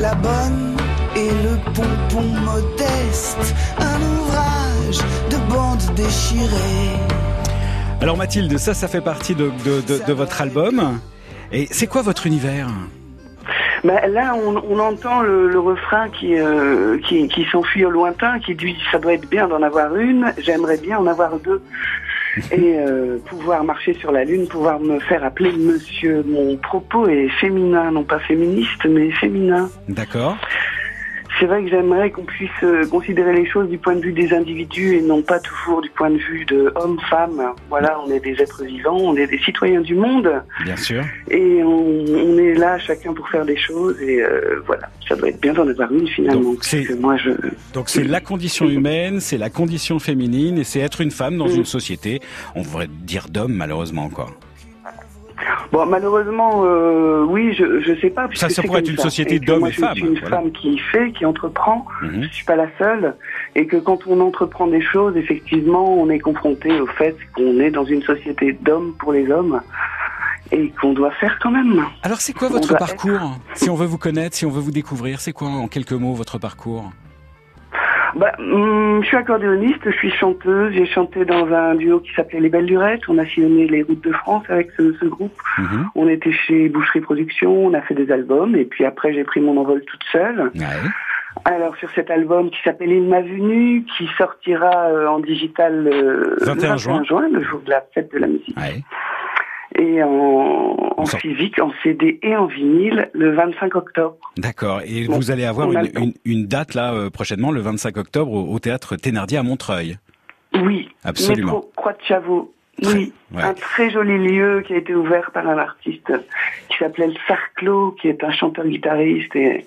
La bonne et le pompon modeste. Un ouvrage de bande déchirée. Alors Mathilde, ça, ça fait partie de, de, de, de votre album. Et c'est quoi votre univers? Bah, là, on, on entend le, le refrain qui, euh, qui, qui s'enfuit au lointain, qui dit ça doit être bien d'en avoir une, j'aimerais bien en avoir deux. Et euh, pouvoir marcher sur la lune, pouvoir me faire appeler monsieur. Mon propos est féminin, non pas féministe, mais féminin. D'accord. C'est vrai que j'aimerais qu'on puisse euh, considérer les choses du point de vue des individus et non pas toujours du point de vue de homme-femme. Voilà, on est des êtres vivants, on est des citoyens du monde Bien sûr. et on, on est là chacun pour faire des choses et euh, voilà, ça doit être bien d'en avoir une finalement. Donc, c'est- parce que moi je Donc c'est la condition humaine, c'est la condition féminine, et c'est être une femme dans Mm. une société, on devrait dire d'homme malheureusement quoi. Bon malheureusement euh, oui je je sais pas. Ça, ça pourrait être une société d'hommes et je femmes, suis une voilà. femme qui fait, qui entreprend. Mhm. Je suis pas la seule et que quand on entreprend des choses, effectivement, on est confronté au fait qu'on est dans une société d'hommes pour les hommes et qu'on doit faire quand même. Alors c'est quoi votre parcours Si on veut vous connaître, si on veut vous découvrir, c'est quoi en quelques mots votre parcours Bah, hum, je suis accordéoniste, je suis chanteuse. J'ai chanté dans un duo qui s'appelait Les Belles Lurettes. On a sillonné les routes de France avec ce, ce groupe. Mhm. On était chez Boucherie Productions, on a fait des albums et puis après j'ai pris mon envol toute seule. Alors sur cet album qui s'appelle Il m'a venu, qui sortira euh, en digital euh, 21 le juin. le jour de la fête de la musique. Et en, en physique, en CD et en vinyle le 25 octobre. D'accord. Et Bon, vous allez avoir une, date là euh, prochainement, le 25 octobre, au, au théâtre Thénardier à Montreuil. Oui, Absolument. Métro Croix de Chavaux. Oui, ouais. un très joli lieu qui a été ouvert par un artiste qui s'appelait le Sarclo, qui est un chanteur-guitariste et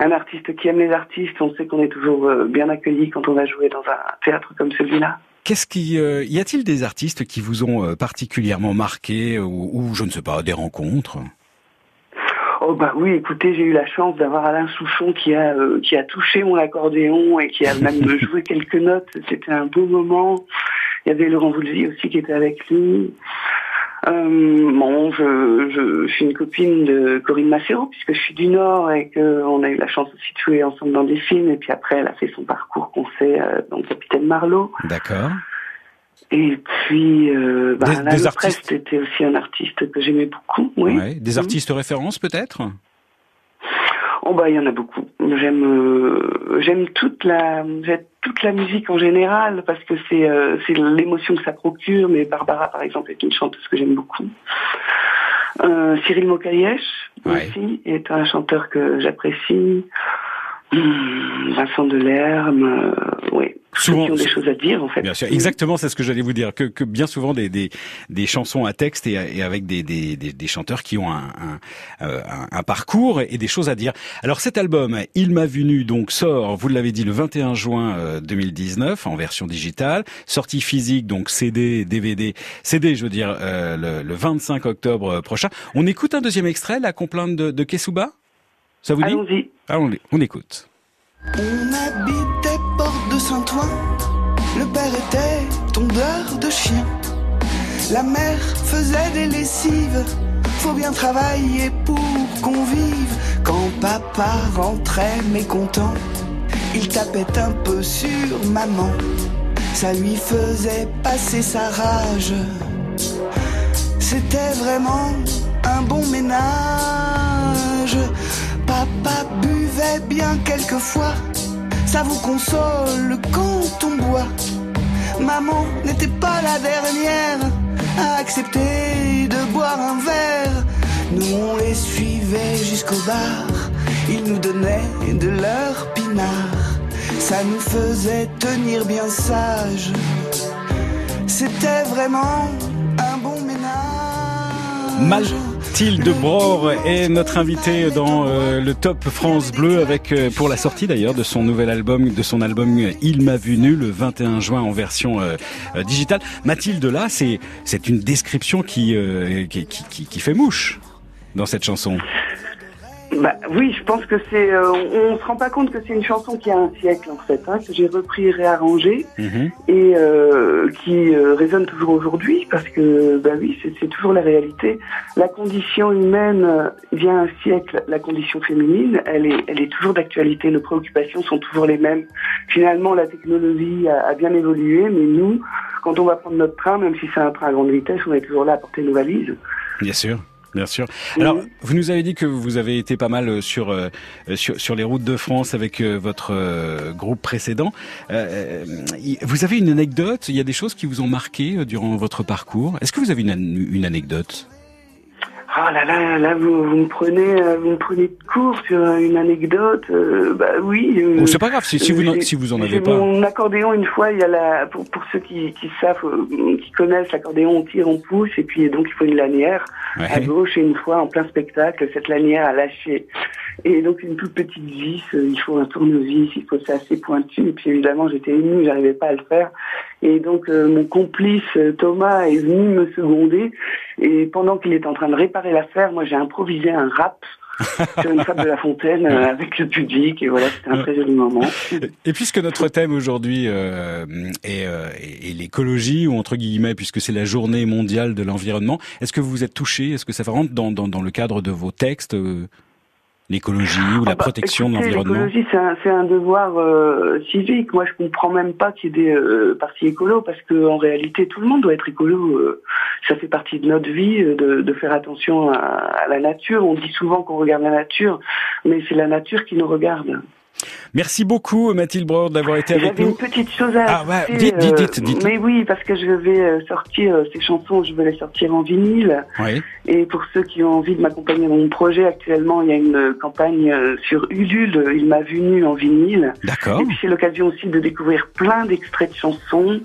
un artiste qui aime les artistes. On sait qu'on est toujours euh, bien accueilli quand on va jouer dans un théâtre comme celui-là. Qu'est-ce qui euh, y a-t-il des artistes qui vous ont euh, particulièrement marqué ou, ou je ne sais pas des rencontres? Oh bah oui, écoutez, j'ai eu la chance d'avoir Alain Souchon qui a euh, qui a touché mon accordéon et qui a même joué quelques notes. C'était un beau moment. Il y avait Laurent Voulzy aussi qui était avec lui. Euh, bon, je, je, je suis une copine de Corinne Massero puisque je suis du Nord et qu'on a eu la chance aussi de jouer ensemble dans des films. Et puis après, elle a fait son parcours qu'on sait euh, dans Capitaine Marlowe. D'accord. Et puis, euh, bah, Des- Alain des artistes- était aussi un artiste que j'aimais beaucoup. Oui. Ouais. Des artistes références peut-être? Oh bah il y en a beaucoup. J'aime euh, j'aime toute la j'aime toute la musique en général parce que c'est euh, c'est l'émotion que ça procure. Mais Barbara par exemple est une chanteuse que j'aime beaucoup. Euh, Cyril Mokayesh aussi est un chanteur que j'apprécie. Hum, Vincent Delerme, euh, oui. Souvent, qui ont des choses à dire en fait. Bien sûr, exactement, c'est ce que j'allais vous dire, que, que bien souvent des, des, des chansons à texte et, et avec des, des, des, chanteurs qui ont un, un, euh, un, un parcours et des choses à dire. Alors cet album, Il m'a vu nu, donc sort, vous l'avez dit, le 21 juin euh, 2019 en version digitale, sortie physique, donc CD, DVD, CD, je veux dire, euh, le, le 25 octobre prochain. On écoute un deuxième extrait, la complainte de, de Kessuba Ça vous dit Allons-y. Allons, on écoute. On habitait porte de Saint-Ouen. Le père était tondeur de chiens. La mère faisait des lessives. Faut bien travailler pour qu'on vive. Quand papa rentrait mécontent, il tapait un peu sur maman. Ça lui faisait passer sa rage. C'était vraiment un bon ménage. Papa buvait bien quelquefois, ça vous console quand on boit. Maman n'était pas la dernière à accepter de boire un verre. Nous on les suivait jusqu'au bar, ils nous donnaient de leur pinard. Ça nous faisait tenir bien sage. C'était vraiment un bon ménage. Mathilde Bror est notre invitée dans euh, le Top France Bleu avec euh, pour la sortie d'ailleurs de son nouvel album, de son album euh, Il m'a vu nu le 21 juin en version digitale. Mathilde là, c'est c'est une description qui, qui qui qui fait mouche dans cette chanson. Bah oui, je pense que c'est. euh, on, on se rend pas compte que c'est une chanson qui a un siècle en fait, hein, que j'ai repris et réarrangé et euh, qui euh, résonne toujours aujourd'hui parce que bah oui, c'est c'est toujours la réalité. La condition humaine euh, vient un siècle, la condition féminine, elle est, elle est toujours d'actualité. Nos préoccupations sont toujours les mêmes. Finalement, la technologie a, a bien évolué, mais nous, quand on va prendre notre train, même si c'est un train à grande vitesse, on est toujours là à porter nos valises. Bien sûr. Bien sûr. Alors, vous nous avez dit que vous avez été pas mal euh, sur euh, sur, sur les routes de France avec euh, votre euh, groupe précédent. Euh, vous avez une anecdote? Il y a des choses qui vous ont marqué euh, durant votre parcours? Est-ce que vous avez une, une anecdote? Ah là là, là vous, vous me prenez, euh, vous me prenez de court sur euh, une anecdote. euh, bah oui. euh, Oh, c'est pas grave, si- si vous si vous en avez pas. Mon accordéon une fois, il y a la pour pour ceux qui qui savent, euh, qui connaissent l'accordéon, on tire, on pousse et puis donc il faut une lanière à gauche et une fois en plein spectacle, cette lanière a lâché. Et donc une toute petite vis, euh, il faut un tournevis, il faut c'est assez pointu. Et puis évidemment j'étais ému, j'arrivais pas à le faire. Et donc euh, mon complice euh, Thomas est venu me seconder. Et pendant qu'il était en train de réparer l'affaire, moi j'ai improvisé un rap sur une table de la fontaine euh, avec le public. Et voilà, c'était un très joli moment. Et puisque notre thème aujourd'hui euh, est, euh, est- est l'écologie, ou entre guillemets, puisque c'est la journée mondiale de l'environnement, est-ce que vous vous êtes touché? Est-ce que ça rentre dans, dans, dans le cadre de vos textes L'écologie ou la Ah bah, protection de l'environnement? L'écologie, c'est un, un devoir euh, civique. Moi, je comprends même pas qu'il y ait des euh, partis écolos parce que en réalité, tout le monde doit être écolo. euh, ça fait partie de notre vie euh, de, de faire attention à, à la nature. On dit souvent qu'on regarde la nature, mais c'est la nature qui nous regarde. Merci beaucoup Mathilde Brord d'avoir été avec J'avais nous. une petite chose à Ah, ouais, dites, dites, euh, dites, dites. Mais oui, parce que je vais euh, sortir euh, ces chansons, je vais les sortir en vinyle. Oui. Et pour ceux qui ont envie de m'accompagner dans mon projet, actuellement, il y a une campagne sur Ulule, Il m'a vu nu en vinyle. D'accord. Et puis c'est l'occasion aussi de découvrir plein d'extraits de chansons,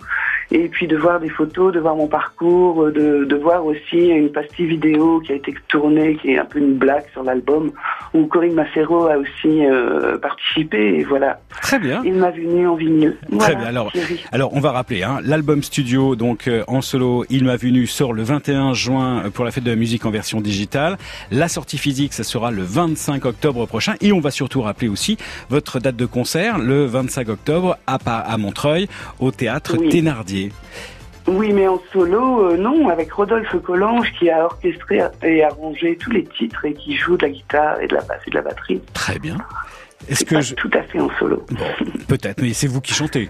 et puis de voir des photos, de voir mon parcours, euh, de, de voir aussi une pastille vidéo qui a été tournée, qui est un peu une blague sur l'album, où Corinne Massero a aussi euh, participé, et voilà. Très bien. Il m'a vu nu en vinyle. Très Voilà, bien. Alors, Thierry. alors on va rappeler hein, l'album studio donc euh, en solo. Il m'a venu sort le 21 juin euh, pour la fête de la musique en version digitale. La sortie physique, ça sera le 25 octobre prochain. Et on va surtout rappeler aussi votre date de concert le 25 octobre à, à Montreuil au théâtre Oui. Thénardier. Oui, mais en solo, euh, non, avec Rodolphe Collange qui a orchestré et arrangé tous les titres et qui joue de la guitare et de la basse et de la batterie. Très bien. Est-ce que pas je... tout à fait en solo. Bon, peut-être, mais c'est vous qui chantez.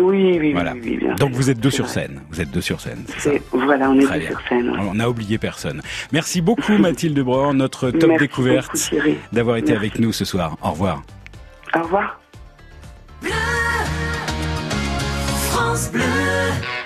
Oui, oui, Voilà. oui, oui, bien Donc vous êtes deux sur vrai. scène. Vous êtes deux sur scène. ça Voilà, on est Très deux bien. sur scène. ouais. On n'a oublié personne. Merci beaucoup Mathilde Brun, notre top Merci découverte, d'avoir été Merci. avec nous ce soir. Au revoir. Au revoir. France Bleu.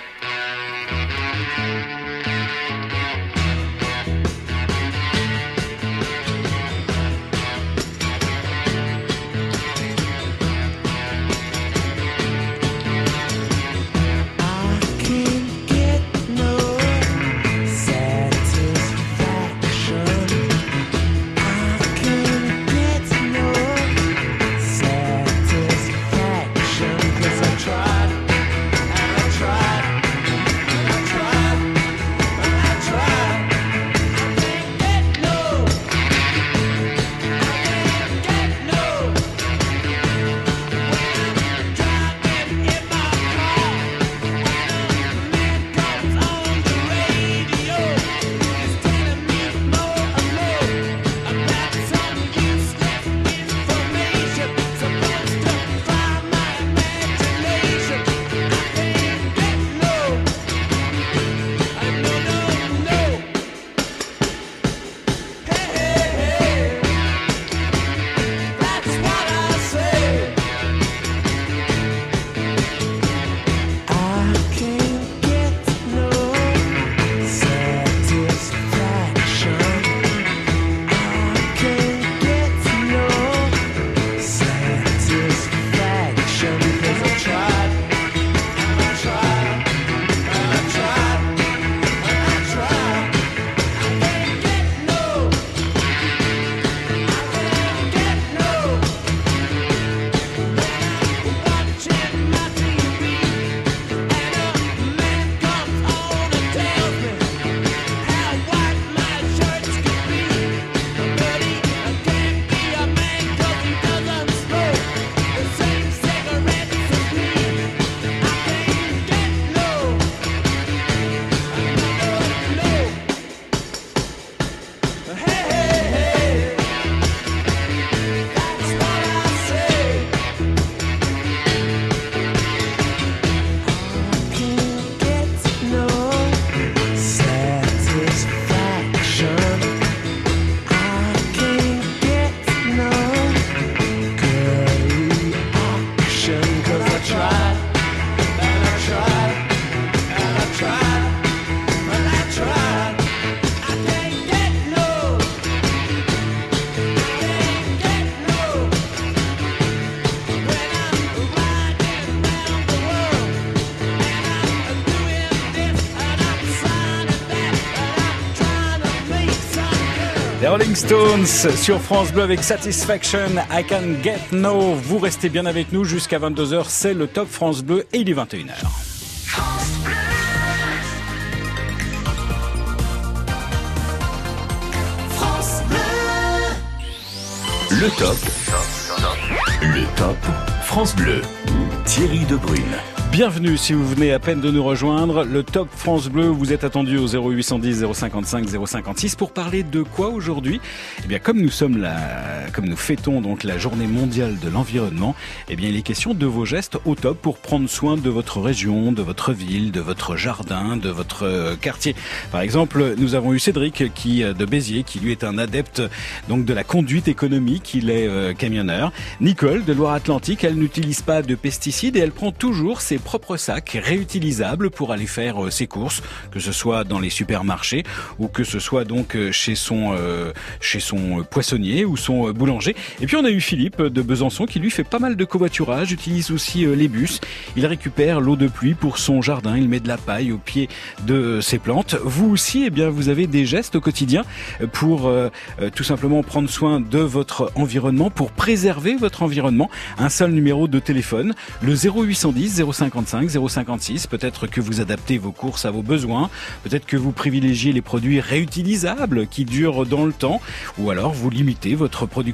Stones sur France Bleu avec Satisfaction, I Can Get No. Vous restez bien avec nous jusqu'à 22h, c'est le top France Bleu et il est 21h. France Bleu. Le top. Le top France Bleu. Thierry Debrune. Bienvenue si vous venez à peine de nous rejoindre. Le Top France Bleu, vous êtes attendu au 0810 055 056 pour parler de quoi aujourd'hui? Eh bien, comme nous sommes là, comme nous fêtons donc la journée mondiale de l'environnement, eh bien, il est question de vos gestes au top pour prendre soin de votre région, de votre ville, de votre jardin, de votre euh, quartier. Par exemple, nous avons eu Cédric qui, euh, de Béziers, qui lui est un adepte donc de la conduite économique. Il est euh, camionneur. Nicole de Loire-Atlantique, elle n'utilise pas de pesticides et elle prend toujours ses propres sacs réutilisables pour aller faire ses courses, que ce soit dans les supermarchés ou que ce soit donc chez son chez son poissonnier ou son Et puis on a eu Philippe de Besançon qui lui fait pas mal de covoiturage, utilise aussi euh, les bus. Il récupère l'eau de pluie pour son jardin, il met de la paille au pied de ses plantes. Vous aussi, eh bien vous avez des gestes au quotidien pour euh, euh, tout simplement prendre soin de votre environnement, pour préserver votre environnement. Un seul numéro de téléphone, le 0810 055 056. Peut-être que vous adaptez vos courses à vos besoins, peut-être que vous privilégiez les produits réutilisables qui durent dans le temps, ou alors vous limitez votre production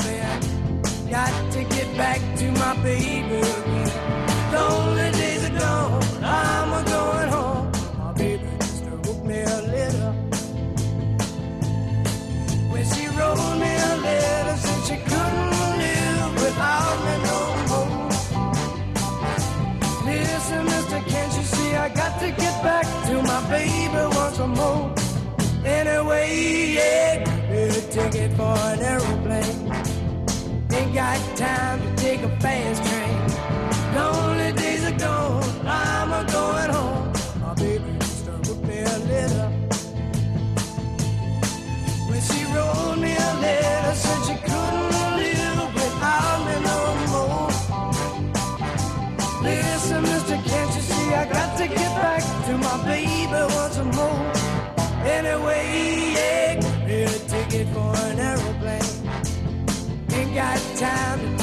Got to get back to my baby again. Lonely days are gone, I'm a going home. My baby just wrote me a letter. When she wrote me a letter, said she couldn't live without me no more. Listen, mister, can't you see I got to get back to my baby once more? Anyway, yeah, get a ticket for an aeroplane. Got time to take a fast train. Lonely days are gone, I'm a going home. My baby just wrote me a letter. When she wrote me a letter, said she got time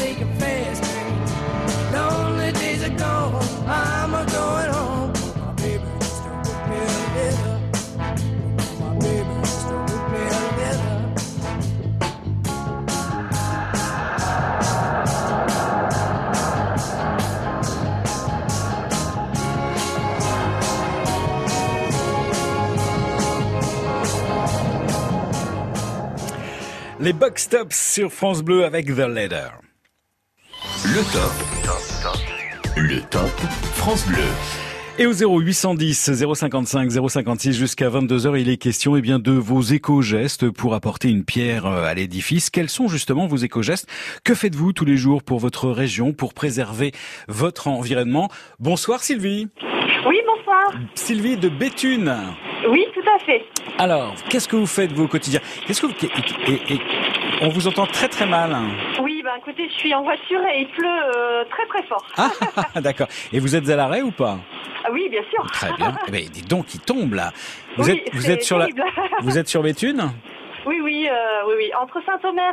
Les Box Tops sur France Bleu avec The Leader. Le top. Le top France Bleu. Et au 0810 055 056 jusqu'à 22h, il est question eh bien de vos éco-gestes pour apporter une pierre euh, à l'édifice. Quels sont justement vos éco-gestes? Que faites-vous tous les jours pour votre région, pour préserver votre environnement? Bonsoir Sylvie. Oui, bonsoir. Sylvie de Béthune. Oui, tout à fait. Alors, qu'est-ce que vous faites vous au quotidien Qu'est-ce que vous... et- et- et- on vous entend très très mal. Oui, bah écoutez, je suis en voiture et il pleut euh, très très fort. Ah, d'accord. Et vous êtes à l'arrêt ou pas Ah oui, bien sûr. Très bien. Eh dis donc, il tombe là. Vous Oui, êtes, vous c'est êtes sur la, vous êtes sur Béthune Oui, oui, euh, oui, oui, entre Saint-Omer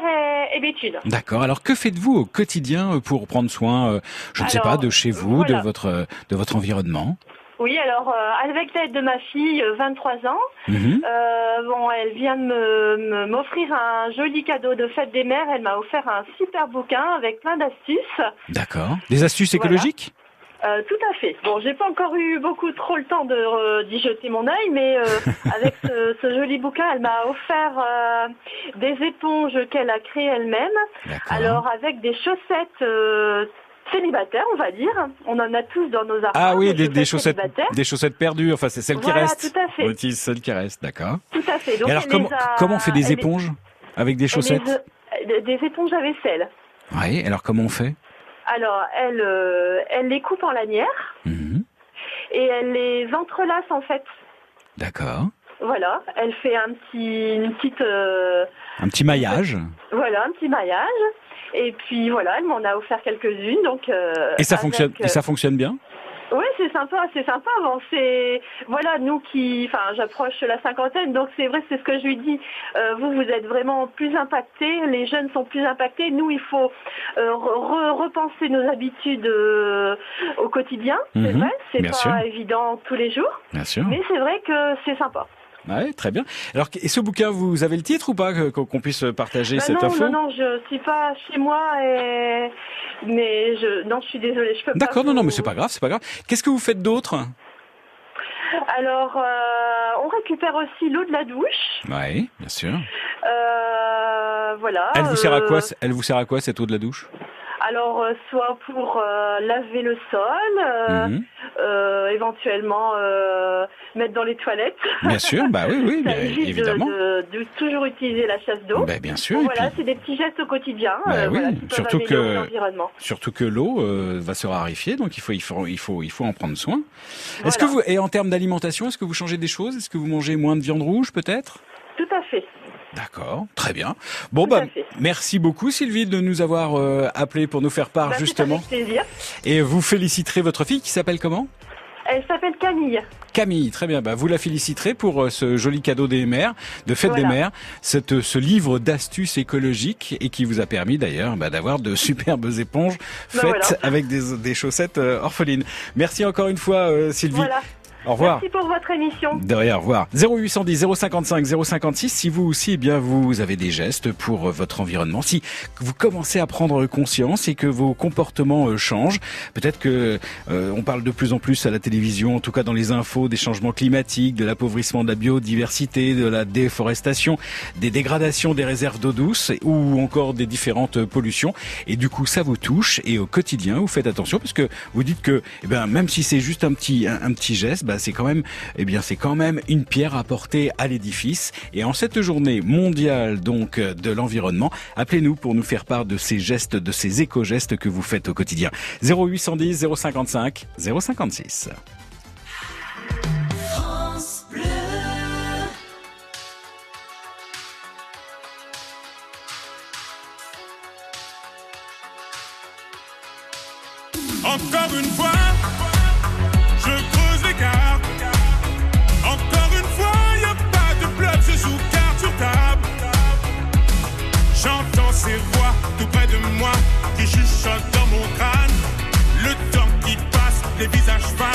et, et Béthune. D'accord. Alors, que faites-vous au quotidien euh, pour prendre soin, euh, je ne sais pas, de chez vous, voilà. de votre, de votre environnement? Oui, alors euh, avec l'aide de ma fille, euh, 23 ans, Mhm. euh, bon, elle vient de m'offrir un joli cadeau de fête des mères. Elle m'a offert un super bouquin avec plein d'astuces. D'accord. Des astuces Voilà. écologiques? Euh, tout à fait. Bon, j'ai pas encore eu beaucoup trop le temps de euh, d'y jeter mon œil, mais euh, avec ce, ce joli bouquin, elle m'a offert euh, des éponges qu'elle a créées elle-même. Alors avec des chaussettes euh, célibataires, on va dire. On en a tous dans nos armoires. Ah oui, des, des chaussettes, des chaussettes perdues. Enfin, c'est celles qui restent. tout à fait. Celles qui restent, d'accord. Tout à fait. Donc Et alors, comment, a- comment on fait des les- éponges avec des les chaussettes des éponges à vaisselle. Oui. Alors, comment on fait? Alors, elle, euh, elle les coupe en lanières Mhm. et elle les entrelace en fait. D'accord. Voilà, elle fait un petit, une petite, euh, Un petit maillage. voilà, un petit maillage. Et puis voilà, elle m'en a offert quelques-unes, donc. euh, Et ça avec, fonctionne, euh, et ça fonctionne bien? Oui, c'est sympa, c'est sympa. Bon, c'est voilà, nous qui, enfin, j'approche la cinquantaine, donc c'est vrai, c'est ce que je lui dis. Euh, vous, vous êtes vraiment plus impactés, les jeunes sont plus impactés. Nous, il faut euh, re- repenser nos habitudes euh, au quotidien. C'est Mhm, vrai, c'est pas sûr. évident tous les jours, Bien sûr. mais c'est vrai que c'est sympa. Ouais, très bien. Alors, et ce bouquin, vous avez le titre ou pas qu'on puisse partager Bah cette non, info? non, non, je suis pas chez moi, et... mais je, non, je suis désolée, je peux pas. D'accord, non, non, mais c'est pas grave, c'est pas grave. Qu'est-ce que vous faites d'autre? Alors, euh, on récupère aussi l'eau de la douche. Oui, bien sûr. Euh, voilà. Elle vous sert à euh, quoi Elle vous sert à quoi cette eau de la douche? Alors, euh, soit pour euh, laver le sol, euh, Mhm. euh, éventuellement mettre dans les toilettes. Bien sûr, bah oui, oui, bien de- évidemment. De, de toujours utiliser la chasse d'eau. Bah, bien sûr, voilà, puis- c'est des petits gestes au quotidien. Bah oui, voilà, surtout que surtout que l'eau va se raréfier, donc il faut il faut il faut il faut en prendre soin. Est-ce que vous et en termes d'alimentation, est-ce que vous changez des choses? Est-ce que vous mangez moins de viande rouge peut-être? Tout à fait. D'accord, très bien. Bon bah merci beaucoup Sylvie de nous avoir euh, appelé pour nous faire part Bah, justement. avec plaisir. Et vous féliciterez votre fille qui s'appelle comment? Elle s'appelle Camille. Camille, très bien. Bah, vous la féliciterez pour euh, ce joli cadeau des mères, de fête Voilà. des mères, cette, ce livre d'astuces écologiques et qui vous a permis d'ailleurs bah, d'avoir de superbes éponges Bah, faites voilà. avec des, des chaussettes euh, orphelines. Merci encore une fois, euh, Sylvie. Voilà. Au revoir. Merci pour votre émission. De rien, au revoir. 0810 055 056 si vous aussi eh bien vous avez des gestes pour euh, votre environnement, si vous commencez à prendre conscience et que vos comportements euh, changent, peut-être que euh, on parle de plus en plus à la télévision, en tout cas dans les infos des changements climatiques, de l'appauvrissement de la biodiversité, de la déforestation, des dégradations des réserves d'eau douce ou encore des différentes pollutions et du coup ça vous touche et au quotidien vous faites attention parce que vous dites que eh ben même si c'est juste un petit un, un petit geste, bah, c'est quand même eh bien c'est quand même une pierre apportée à l'édifice et en cette journée mondiale donc euh, de l'environnement, appelez-nous pour nous faire part de ces gestes de ces éco-gestes que vous faites au quotidien. 0810 055 056. France Bleu. Encore une fois, dans mon crâne. Le temps qui passe, les visages fanent,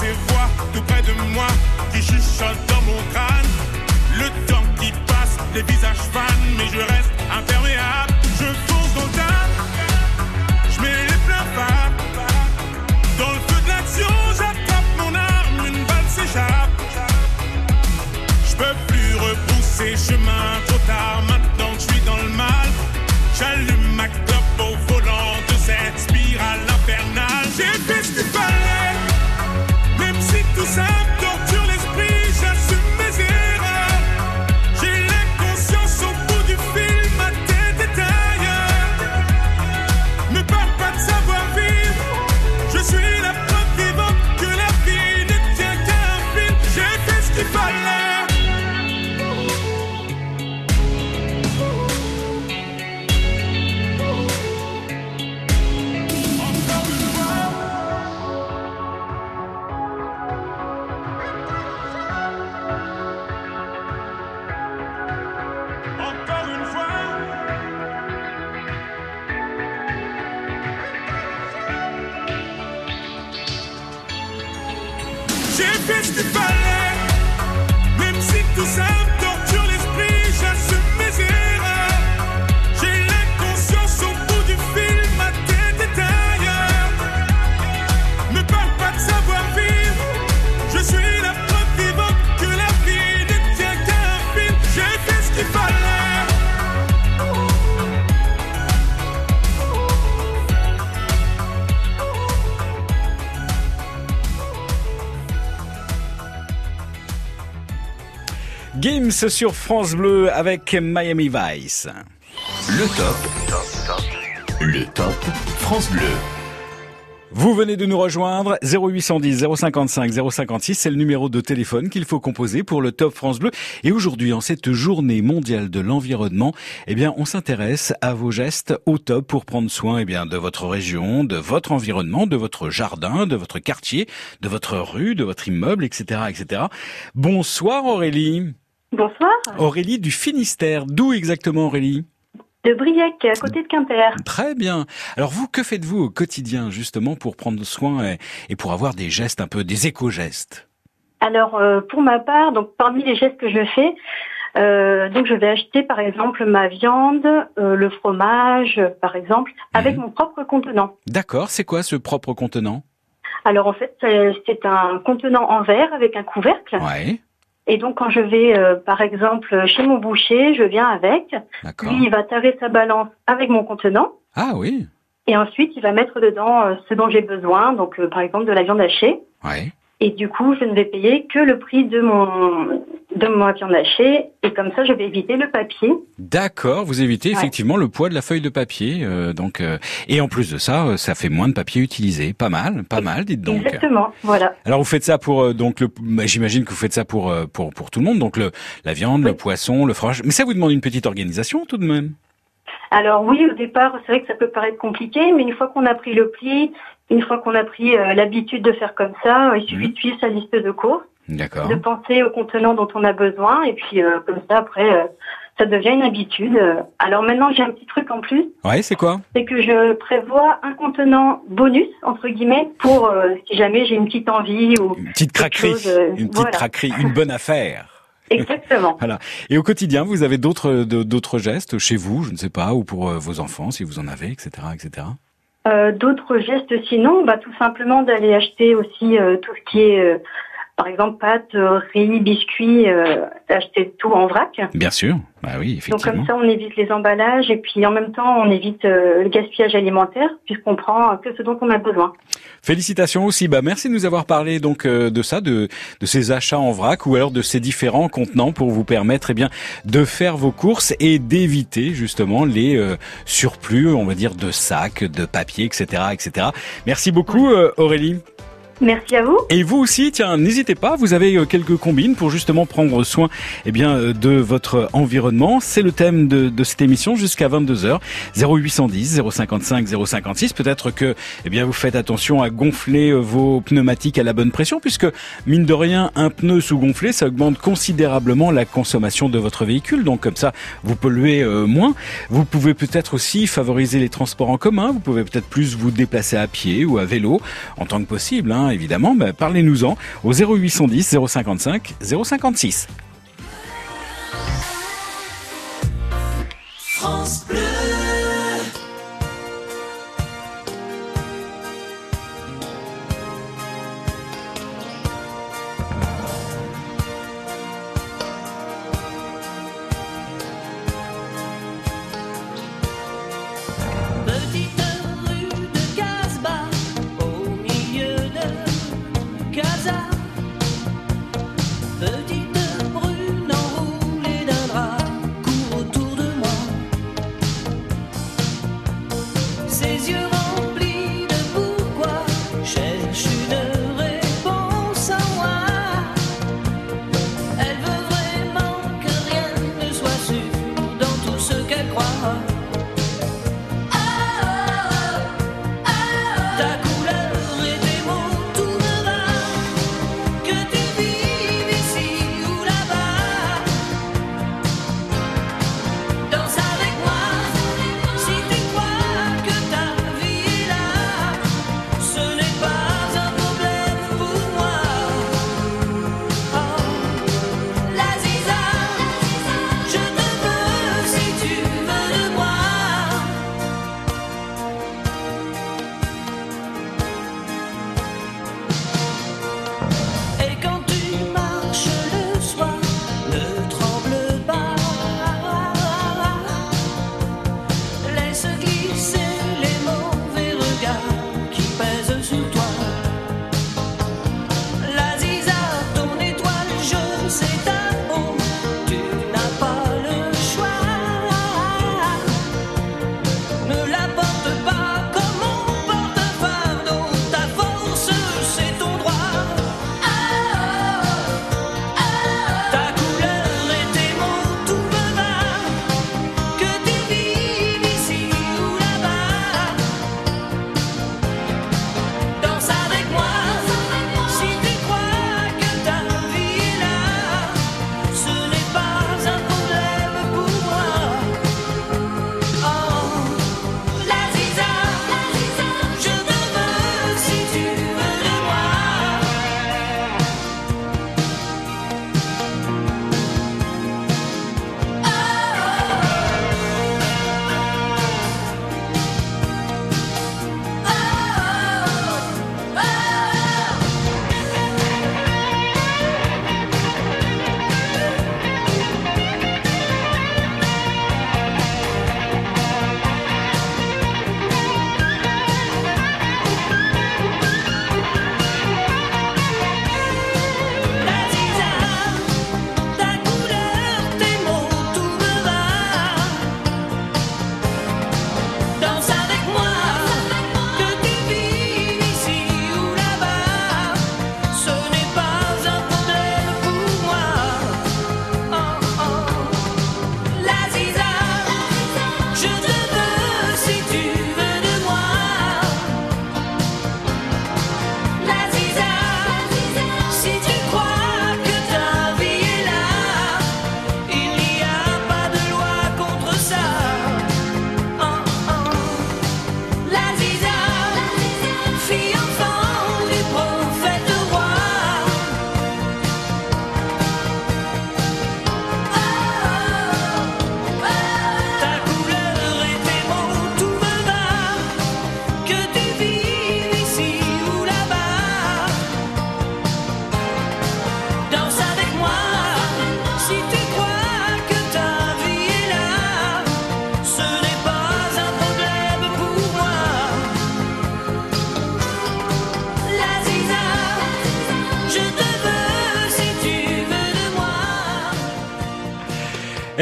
ces voix tout près de moi qui chuchotent dans mon crâne. Le temps qui passe, les visages fanent, mais je reste imperméable. Je Sur France Bleu avec Miami Vice. Le top. Le top France Bleu. Vous venez de nous rejoindre 0810 055 056, c'est le numéro de téléphone qu'il faut composer pour le Top France Bleu. Et aujourd'hui, en cette journée mondiale de l'environnement, eh bien, on s'intéresse à vos gestes au top pour prendre soin, eh bien, de votre région, de votre environnement, de votre jardin, de votre quartier, de votre rue, de votre immeuble, etc., etc. Bonsoir Aurélie. Bonsoir. Aurélie du Finistère. D'où exactement Aurélie De Briec, à côté de Quimper. Très bien. Alors vous, que faites-vous au quotidien justement pour prendre soin et, pour avoir des gestes un peu, des éco-gestes? Alors, euh, pour ma part, donc parmi les gestes que je fais, euh, donc je vais acheter par exemple ma viande, euh, le fromage, par exemple, avec mon propre contenant. D'accord, c'est quoi ce propre contenant? Alors en fait, c'est c'est un contenant en verre avec un couvercle. Ouais. Et donc quand je vais, euh, par exemple, chez mon boucher, je viens avec. Lui, il va tarer sa balance avec mon contenant. Ah oui. Et ensuite, il va mettre dedans euh, ce dont j'ai besoin, donc euh, par exemple de la viande hachée. Ouais. Et du coup, je ne vais payer que le prix de mon de viande hachée. Et comme ça, je vais éviter le papier. D'accord, vous évitez Ouais. effectivement le poids de la feuille de papier, euh, donc euh, et en plus de ça, euh, ça fait moins de papier utilisé. Pas mal, pas mal, dites donc. Exactement, voilà. Alors vous faites ça pour donc le, bah, j'imagine que vous faites ça pour pour pour tout le monde, donc le la viande, le poisson, le fromage. Mais ça vous demande une petite organisation tout de même. Alors oui, au départ, c'est vrai que ça peut paraître compliqué, mais une fois qu'on a pris le pli, une fois qu'on a pris l'habitude de faire comme ça, il suffit de suivre sa liste de courses. De penser au contenant dont on a besoin, et puis euh, comme ça, après, euh, ça devient une habitude. Euh, Alors maintenant, j'ai un petit truc en plus, Ouais, c'est quoi? C'est que je prévois un contenant bonus, entre guillemets, pour euh, si jamais j'ai une petite envie ou Une petite craquerie, chose, une petite voilà. craquerie, une bonne affaire. Exactement. Voilà. Et au quotidien, vous avez d'autres d'autres gestes chez vous, je ne sais pas, ou pour vos enfants si vous en avez, etc., etc. D'autres gestes sinon, bah, tout simplement d'aller acheter aussi tout ce qui est, par exemple, pâtes, euh, riz, biscuits, euh, acheter tout en vrac. Bien sûr. Bah oui, Donc effectivement. comme ça, on évite les emballages et puis en même temps, on évite euh, le gaspillage alimentaire puisqu'on prend que ce dont on a besoin. Félicitations aussi. Bah merci de nous avoir parlé donc euh, de ça, de de ces achats en vrac ou alors de ces différents contenants pour vous permettre eh bien de faire vos courses et d'éviter justement les euh, surplus, on va dire de sacs, de papier, etc., etc. Merci beaucoup euh, Aurélie. Merci à vous. Et vous aussi, tiens, n'hésitez pas, vous avez euh, quelques combines pour justement prendre soin eh bien, euh, de votre environnement. C'est le thème de, de cette émission jusqu'à 22h. 0810 055 056. Peut-être que eh bien, vous faites attention à gonfler euh, vos pneumatiques à la bonne pression puisque, mine de rien, un pneu sous-gonflé, ça augmente considérablement la consommation de votre véhicule. Donc comme ça, vous polluez moins. Vous pouvez peut-être aussi favoriser les transports en commun. Vous pouvez peut-être plus vous déplacer à pied ou à vélo en tant que possible, hein, évidemment. Bah, Parlez-nous-en au 0810 055 056. France.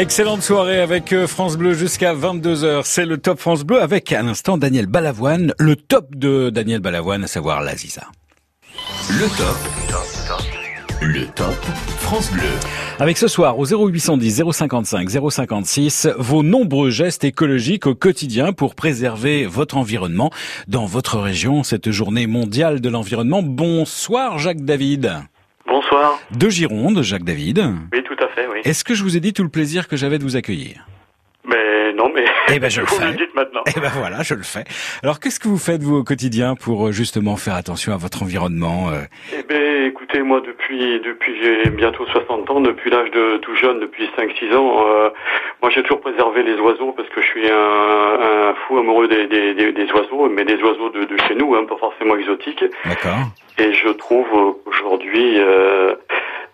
Excellente soirée avec euh, France Bleu jusqu'à 22h. C'est le top France Bleu avec à l'instant Daniel Balavoine, le top de Daniel Balavoine, à savoir l'Aziza. Le top. Le top France Bleu. Avec ce soir au 0810 055 056 vos nombreux gestes écologiques au quotidien pour préserver votre environnement dans votre région cette journée mondiale de l'environnement. Bonsoir Jacques David. Bonsoir. De Gironde, Jacques David. Oui, tout à fait, oui. Est-ce que je vous ai dit tout le plaisir que j'avais de vous accueillir? Mais non, mais Eh ben je le vous fais. me le dites maintenant. Eh ben voilà, je le fais. Alors qu'est-ce que vous faites vous au quotidien pour euh, justement faire attention à votre environnement euh? Eh ben, écoutez, moi, depuis, depuis j'ai bientôt 60 ans, depuis l'âge de tout jeune, depuis 5-6 ans, euh, moi, j'ai toujours préservé les oiseaux parce que je suis un, un fou amoureux des, des, des, des oiseaux, mais des oiseaux de, de chez nous, hein, pas forcément exotiques. D'accord. Et je trouve euh, qu'aujourd'hui, euh,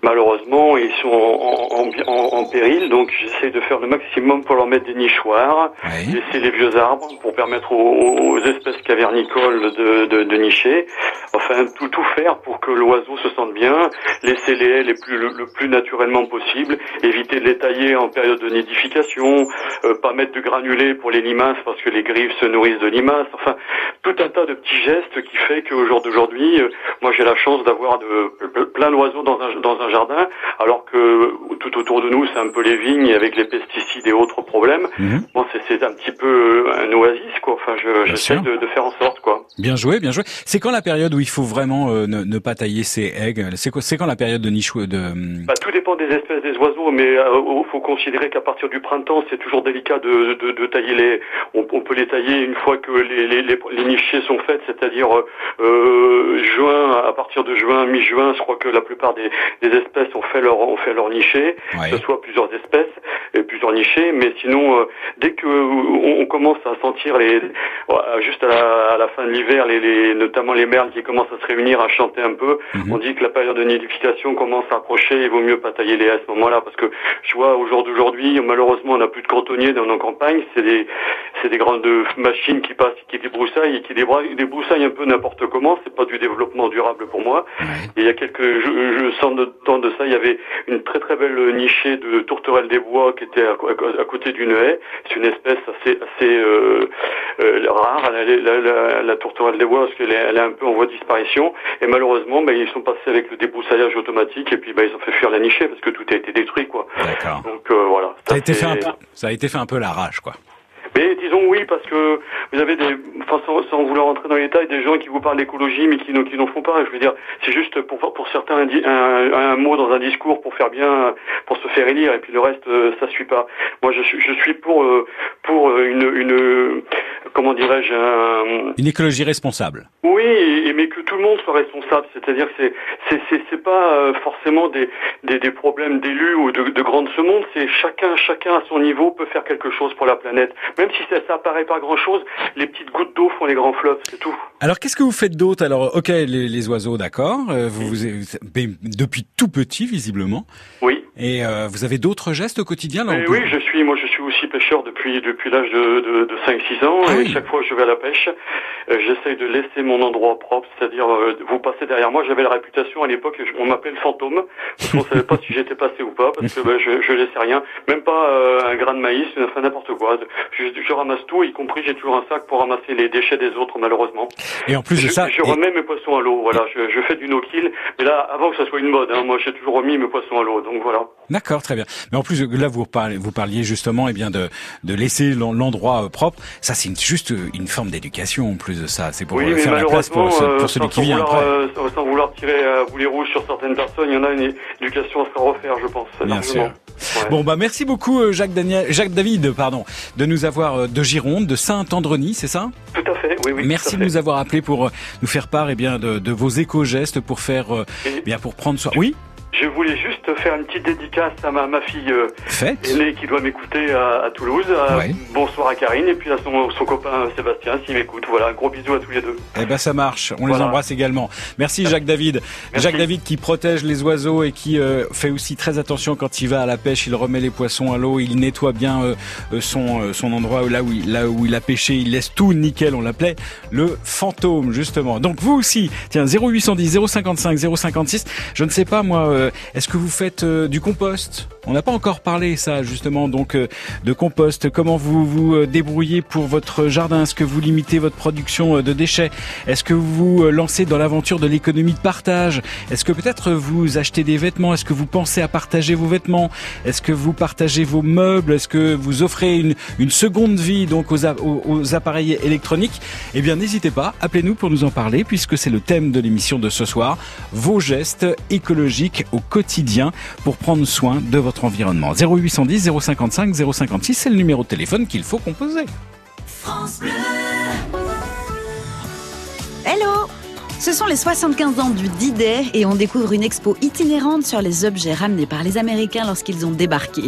malheureusement, ils sont en, en, en- en péril, donc j'essaie de faire le maximum pour leur mettre des nichoirs, laisser les vieux arbres pour permettre aux, aux espèces cavernicoles de, de, de nicher. Enfin, tout, tout faire pour que l'oiseau se sente bien, laisser les haies les plus, le, le plus naturellement possible, éviter de les tailler en période de nidification, euh, pas mettre de granulés pour les limaces parce que les griffes se nourrissent de limaces. Enfin, tout un tas de petits gestes qui fait qu'au jour d'aujourd'hui, euh, moi j'ai la chance d'avoir de, de- plein d'oiseaux dans un, dans un jardin, alors que tout autour de nous c'est un peu les vignes avec les pesticides et autres problèmes. Bon, c'est- un petit peu euh, un oasis quoi. Enfin, je- j'essaie de, de faire en sorte quoi. Bien joué, bien joué. C'est quand la période où il faut vraiment euh, ne, ne pas tailler ses aigues C'est quand la période de niche de Bah, tout dépend des espèces des oiseaux, mais il faut considérer qu'à partir du printemps, c'est toujours délicat de, de, de tailler les. On, on peut les tailler une fois que les, les, les, les nichées sont faites, c'est-à-dire euh, juin, à partir de juin, mi-juin, je crois que la plupart des, des espèces ont fait leur ont fait leur nichée, que ce soit plusieurs espèces et plusieurs nichées, mais sinon, euh, dès que on, on commence à sentir les juste à la, à la fin de l'hiver, les, les, notamment les merles qui commencent à se réunir, à chanter un peu, on dit que la période de nidification commence à approcher, il vaut mieux pas tailler les haies à ce moment-là, parce que je vois au jour d'aujourd'hui, malheureusement, on n'a plus de cantonniers dans nos campagnes, c'est des c'est des grandes machines qui passent, qui débroussaillent et qui débroussaillent un peu n'importe comment, c'est pas du développement durable pour moi. Et il y a quelques je, je sens de temps de ça, il y avait une très très belle nichée de tourterelle des bois qui était à, côté d'une haie. C'est une espèce assez assez euh, euh, rare, la, la, la, la tourterelle des bois, parce qu'elle est, elle est un peu en voie de disparition. Et malheureusement, ben, ils sont passés avec le débroussaillage automatique et puis ben, ils ont fait fuir la nichée parce que tout a été détruit, quoi. Donc euh, voilà. Ça a été c'est- fait un peu, ça a été fait un peu la rage, quoi. Mais disons oui, parce que vous avez des, enfin sans, sans vouloir rentrer dans les détails, des gens qui vous parlent d'écologie mais qui, n'en- qui n'en font pas. Je veux dire, c'est juste pour pour certains un, di- un, un mot dans un discours pour faire bien, pour se faire élire, et puis le reste euh, ça suit pas. Moi, je suis je suis pour euh, pour euh, une une comment dirais-je un Une écologie responsable. oui, et- mais que tout le monde soit responsable. C'est-à-dire que c'est c'est c'est c'est pas forcément des des, des problèmes d'élus ou de, de grands de ce monde. C'est chacun chacun à son niveau peut faire quelque chose pour la planète. Même si ça, ça apparaît pas grand-chose, les petites gouttes d'eau font les grands fleuves. C'est tout. Alors qu'est-ce que vous faites d'autre Alors ok, les, les oiseaux, d'accord. euh, vous, vous, mais depuis tout petit, visiblement. Oui. Et euh, vous avez d'autres gestes au quotidien là, oui, je suis, moi, je suis aussi pêcheur depuis depuis l'âge de, de, de 5-6 ans. Ah et chaque fois que je vais à la pêche, euh, j'essaye de laisser mon endroit propre, c'est-à-dire euh, vous passez derrière moi. J'avais la réputation à l'époque, on m'appelait le fantôme, parce qu'on savait pas si j'étais passé ou pas, parce que ben, je, je laissais rien, même pas euh, un grain de maïs, enfin n'importe quoi. Je, je ramasse tout, y compris j'ai toujours un sac pour ramasser les déchets des autres, malheureusement. Et en plus de je, ça, je remets mes poissons à l'eau. Voilà, je, je fais du no-kill, mais là, avant que ça soit une mode, hein, moi j'ai toujours remis mes poissons à l'eau, donc voilà. D'accord, très bien. Mais en plus, là, vous parliez, vous parliez justement, eh bien, de, de laisser l'en- l'endroit euh, propre. Ça, c'est juste une forme d'éducation en plus de ça. C'est pour oui, euh, faire la place pour, euh, pour celui qui vient vouloir, après. euh, sans- vouloir tirer à boulet rouge sur certaines personnes, il y en a une éducation à se refaire, je pense. Bien largement. sûr. Bon, bah, merci beaucoup, Jacques Daniel, Jacques David, pardon, de nous avoir de Gironde, de Saint-Andreny, c'est ça? Tout à fait, oui, oui. Merci de nous avoir appelé pour nous faire part, eh bien, de, de vos éco-gestes pour faire, eh bien, pour prendre soin. Oui? Je voulais juste faire une petite dédicace à ma, ma fille euh, Faites. aînée qui doit m'écouter à, à Toulouse. Euh, Ouais. Bonsoir à Karine et puis à son, son copain Sébastien s'il m'écoute. Voilà, un gros bisou à tous les deux. Eh ben ça marche, on les embrasse également. Merci Jacques David. Merci. Jacques David qui protège les oiseaux et qui euh, fait aussi très attention quand il va à la pêche, il remet les poissons à l'eau, il nettoie bien euh, son euh, son endroit où- là où il, là où il a pêché, il laisse tout nickel, on l'appelait le fantôme justement. Donc vous aussi, tiens 0810 055 056, je ne sais pas moi, est-ce que vous faites euh, du compost? On n'a pas encore parlé ça justement donc euh, de compost. Comment vous vous euh, débrouillez pour votre jardin? Est-ce que vous limitez votre production euh, de déchets? Est-ce que vous euh, lancez dans l'aventure de l'économie de partage? Est-ce que peut-être vous achetez des vêtements? Est-ce que vous pensez à partager vos vêtements? Est-ce que vous partagez vos meubles? Est-ce que vous offrez une, seconde vie donc aux- aux appareils électroniques? Eh bien, n'hésitez pas, appelez-nous pour nous en parler puisque c'est le thème de l'émission de ce soir. Vos gestes écologiques au quotidien pour prendre soin de votre environnement. 0810 055 056, c'est le numéro de téléphone qu'il faut composer. France Bleu. Hello Ce sont les 75 ans du D-Day et on découvre une expo itinérante sur les objets ramenés par les Américains lorsqu'ils ont débarqué.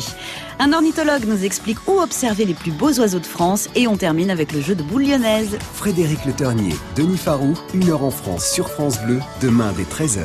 Un ornithologue nous explique où observer les plus beaux oiseaux de France et on termine avec le jeu de boules lyonnaises. Frédéric Le Ternier, Denis Farou, une heure en France sur France Bleu, demain dès 13h.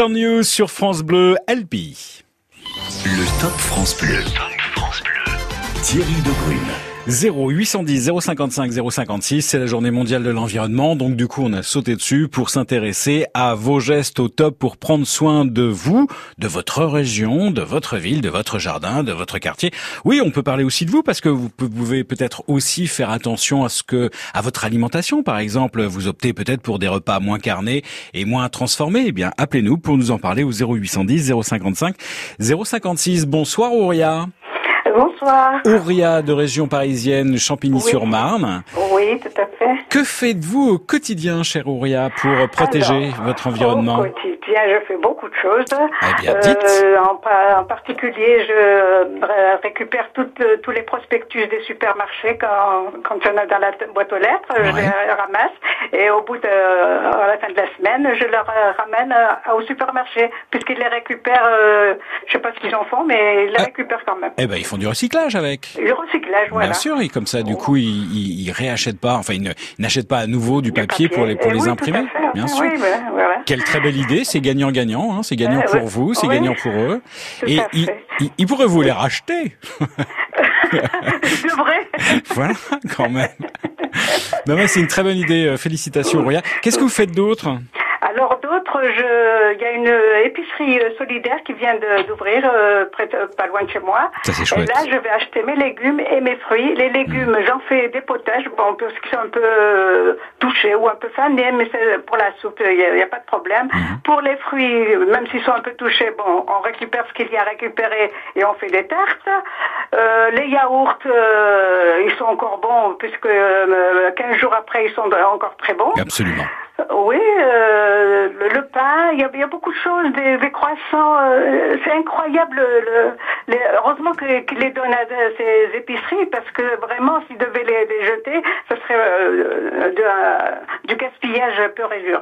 On You sur France Bleu LP. Le Top France Bleu. Thierry Debrune. 0810 055 056, c'est la journée mondiale de l'environnement, donc du coup on a sauté dessus pour s'intéresser à vos gestes au top pour prendre soin de vous, de votre région, de votre ville, de votre jardin, de votre quartier. Oui, on peut parler aussi de vous parce que vous pouvez peut-être aussi faire attention à ce que, à votre alimentation par exemple, vous optez peut-être pour des repas moins carnés et moins transformés. Eh bien, appelez-nous pour nous en parler au 0810 055 056. Bonsoir Auria. Bonsoir. Auria de région parisienne, Champigny-sur-Marne. Oui, tout à fait. Que faites-vous au quotidien, cher Auria, pour protéger Alors, votre environnement? Au quotidien, je fais beaucoup de choses. Eh bien. Euh, en, pa- en particulier, je euh, récupère toutes, euh, tous les prospectus des supermarchés quand, quand il y en a dans la boîte aux lettres. Je les ramasse et au bout de, à la fin de la semaine, je leur euh, ramène au supermarché puisqu'ils les récupèrent. Euh, je sais pas ce qu'ils en font, mais ils les récupèrent quand même. Eh ben, ils font du recyclage avec. Le recyclage, voilà. Bien sûr, et comme ça, du coup, ils, ils, ils réachètent pas, enfin, ils n'achètent pas à nouveau du papier, pour les, pour Eh les oui, imprimer. fait. Bien Oui, sûr. voilà, voilà. Quelle très belle idée, c'est gagnant-gagnant, hein, c'est gagnant Euh, pour vous, c'est Oui. gagnant pour eux. Tout et ils, pourraient vous les racheter. Je voilà, quand même. Non, mais c'est une très bonne idée. euh, Félicitations, Auria. Qu'est-ce que vous faites d'autre? Je, il y a une épicerie euh, solidaire qui vient d'ouvrir euh, pas loin de chez moi. Ça, Et là, je vais acheter mes légumes et mes fruits. Les légumes, j'en fais des potages, bon, parce qu'ils sont un peu euh, touchés ou un peu fanés, mais c'est pour la soupe, il n'y a, pas de problème. Pour les fruits, même s'ils sont un peu touchés, bon, on récupère ce qu'il y a à récupérer et on fait des tartes. Euh, les yaourts, euh, ils sont encore bons puisque euh, 15 jours après, ils sont encore très bons. Absolument. Oui, euh, le, le pain, il y, a, il y a beaucoup de choses, des, des croissants, euh, c'est incroyable. Le, les- heureusement qu'ils les donnent à ces épiceries parce que vraiment, s'ils devaient les, les jeter, ce serait euh, de- euh, du gaspillage pur et dur.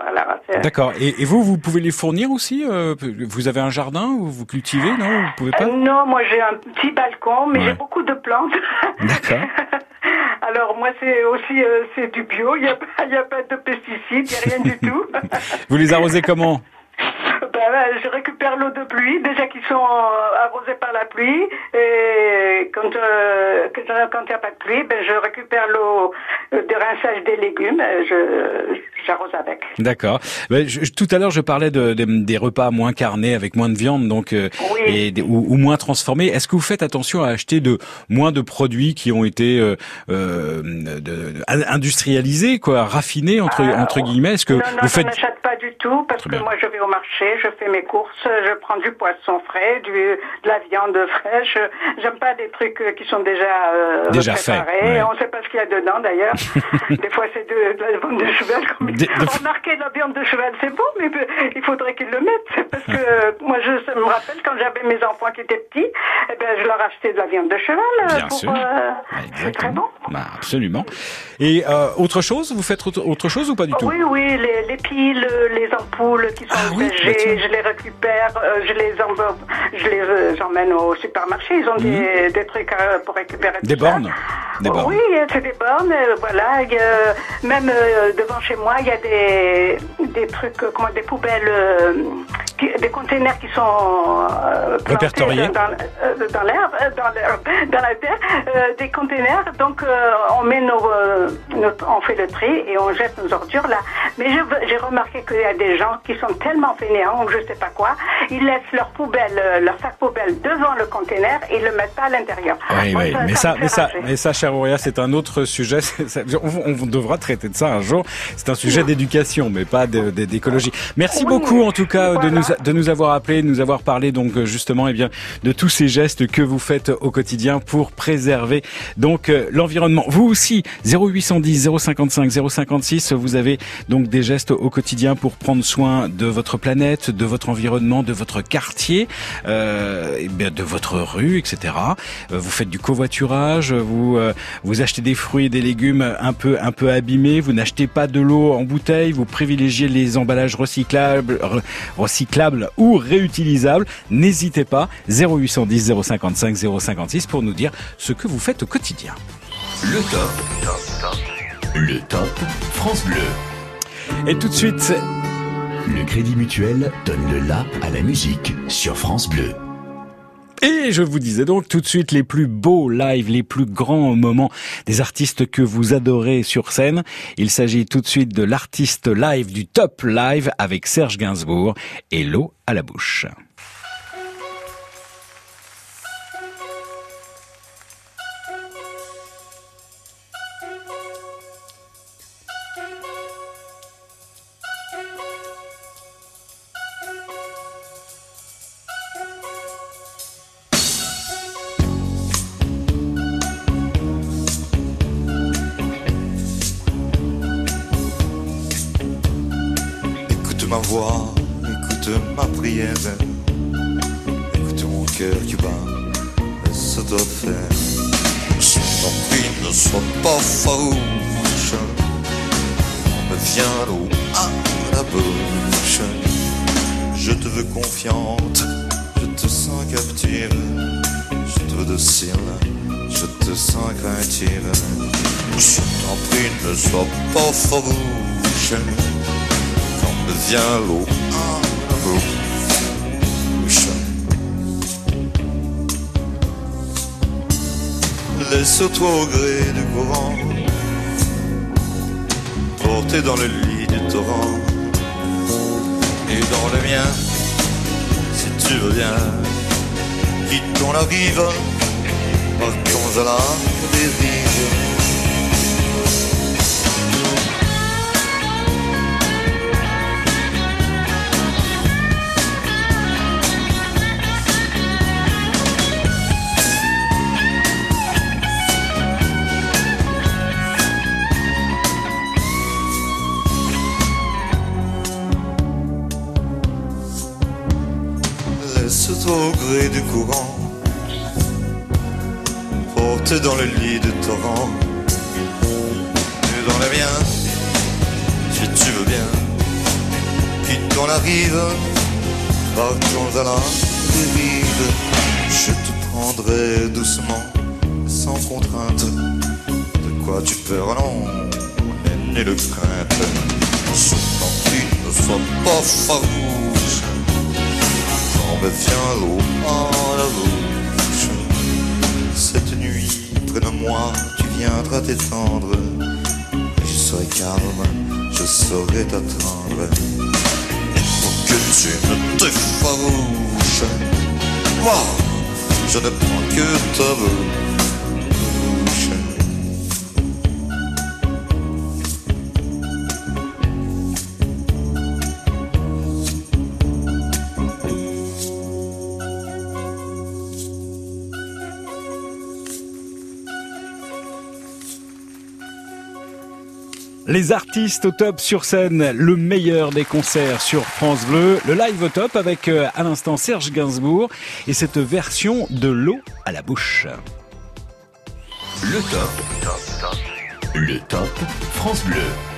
D'accord. Et, et vous, vous pouvez les fournir aussi Vous avez un jardin où vous cultivez Non, vous pouvez pas? Non, moi j'ai un petit balcon, mais j'ai beaucoup de plantes. D'accord. Alors moi c'est aussi euh, c'est du bio, il n'y a, pas- il y a pas de pesticides, il n'y a rien du tout. Vous les arrosez comment? Ben, ben, je récupère l'eau de pluie, déjà qu'ils sont euh, arrosés par la pluie, et quand euh, quand il n'y a pas de pluie, ben, je récupère l'eau euh, de rinçage des légumes, euh, je j'arrose avec. D'accord. Ben, tout à l'heure, je parlais de, de- des repas moins carnés, avec moins de viande, donc euh, et des- ou, ou moins transformés. Est-ce que vous faites attention à acheter de moins de produits qui ont été euh, euh, de- industrialisés, quoi, raffinés entre entre guillemets? Est-ce que non, non, vous je faites n'achète pas du tout parce que moi je vais au marché, je fais mes courses, je prends du poisson frais, du, de la viande fraîche. J'aime pas des trucs euh, qui sont déjà, euh, Déjà préparés. ouais. On ne sait pas ce qu'il y a dedans d'ailleurs. des fois c'est de, de la viande de cheval. Des- des- Remarquez, la viande de cheval c'est bon, mais il faudrait qu'ils le mettent parce que euh, moi je ça me rappelle quand j'avais mes enfants qui étaient petits, eh ben, je leur achetais de la viande de cheval euh, Bien pour. sûr. euh, c'est très bon. Bah, absolument. Et euh, autre chose, vous faites autre, chose ou pas du tout? Oui, oui, les, les piles, les ampoules qui sont Ah usagées, je les récupère, euh, je les embarque, je les euh, emmène au supermarché. Ils ont des, des trucs euh, pour récupérer. Mhm. Des bornes Des bornes. Oui, c'est des bornes, voilà. y même devant chez moi, il y a des, des trucs, comment, des poubelles, qui- des containers qui sont Répertoriés. dans, dans l'herbe, dans, dans la terre, des containers. Donc, on met nos, nos- on fait le tri et on jette nos ordures là. Mais j'ai remarqué qu'il y a des gens qui sont tellement fainéants ou je sais pas quoi, ils laissent leur poubelle, euh, leur sac poubelle devant le container et ils le mettent pas à l'intérieur. Oui, oui, mais ça, mais ça, mais ça, cher Auréa, c'est un autre sujet. On, on devra traiter de ça un jour. C'est un sujet d'éducation, mais pas d'écologie. Merci beaucoup, en tout cas, de nous, de nous avoir appelé, de nous avoir parlé, donc justement, eh bien, de tous ces gestes que vous faites au quotidien pour préserver donc euh, l'environnement. Vous aussi, 0810 055 056, vous avez donc des gestes au quotidien pour prendre soin de votre planète, de votre environnement, de votre quartier, euh, eh de votre rue, etc. Euh, Vous faites du covoiturage, vous euh, vous achetez des fruits et des légumes un peu un peu abîmés, vous n'achetez pas de l'eau en bouteille, vous privilégiez les emballages recyclables, re- recyclables ou réutilisables. N'hésitez pas 0810 055 056 pour nous dire ce que vous faites au quotidien. Le top. Le top France Bleu. Et tout de suite, Le Crédit Mutuel donne le la à la musique sur France Bleu. Et je vous disais donc tout de suite les plus beaux lives, les plus grands moments des artistes que vous adorez sur scène. Il s'agit tout de suite de l'artiste live du top live avec Serge Gainsbourg et l'eau à la bouche. Je te sens craintive. Je t'en prie, ne sois pas farouche, quand me vient l'eau à bouche. Laisse-toi au gré du courant, porté dans le lit du torrent et dans le mien, si tu veux bien. Quittons la rive, à la dérive. Laisse-toi au gré du courant, dans le lit du torrent, et dans le mien, si tu veux bien, quittons la rive, partons à la dérive. Je te prendrai doucement, sans contrainte, de quoi tu peur non, ni de crainte. Je t'en prie, ne sois pas farouche me vient l'eau à la. Cette nuit, près de moi, tu viendras t'étendre. Je serai calme, je saurai t'attendre. Pour que tu ne t'effarouches, moi, je ne prends que ta bouche. Les artistes au top sur scène, le meilleur des concerts sur France Bleu, le live au top avec euh, à l'instant Serge Gainsbourg et cette version de l'eau à la bouche. Le top. Le top France Bleu.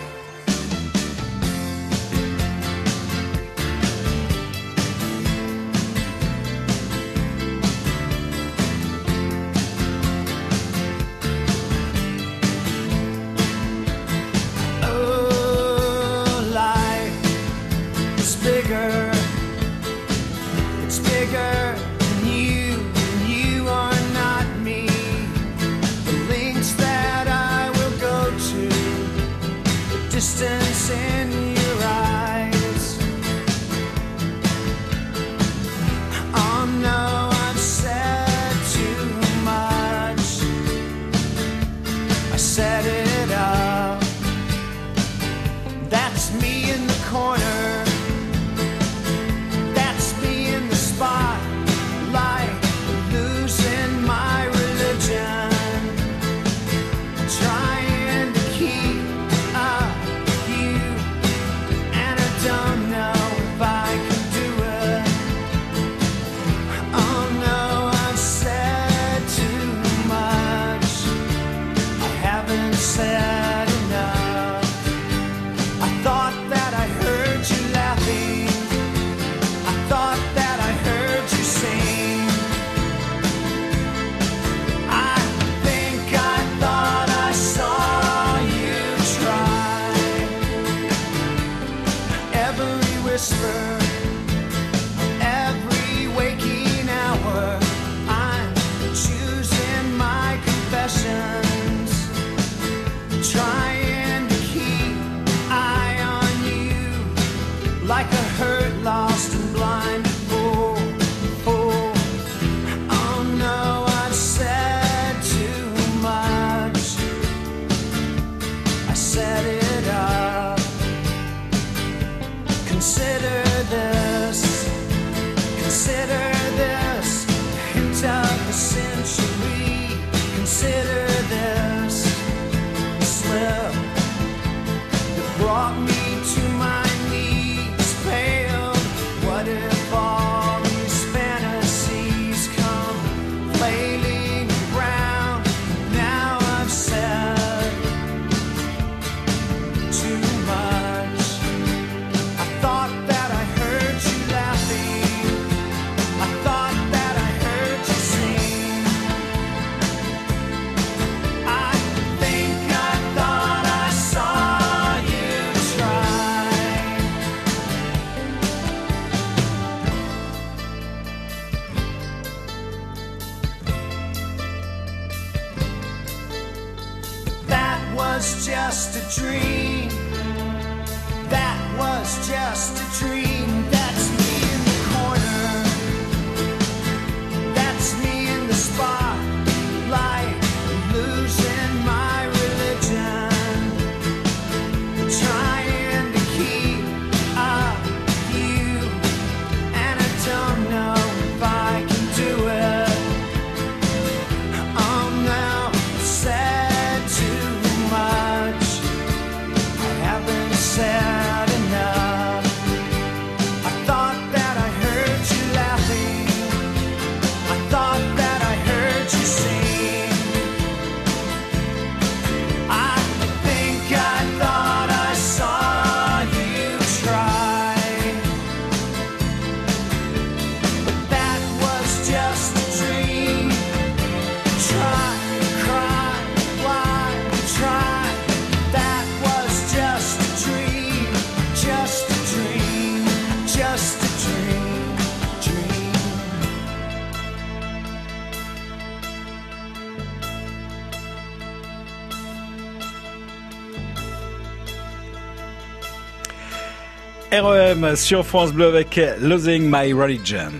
Sur France Bleu avec Losing My Religion.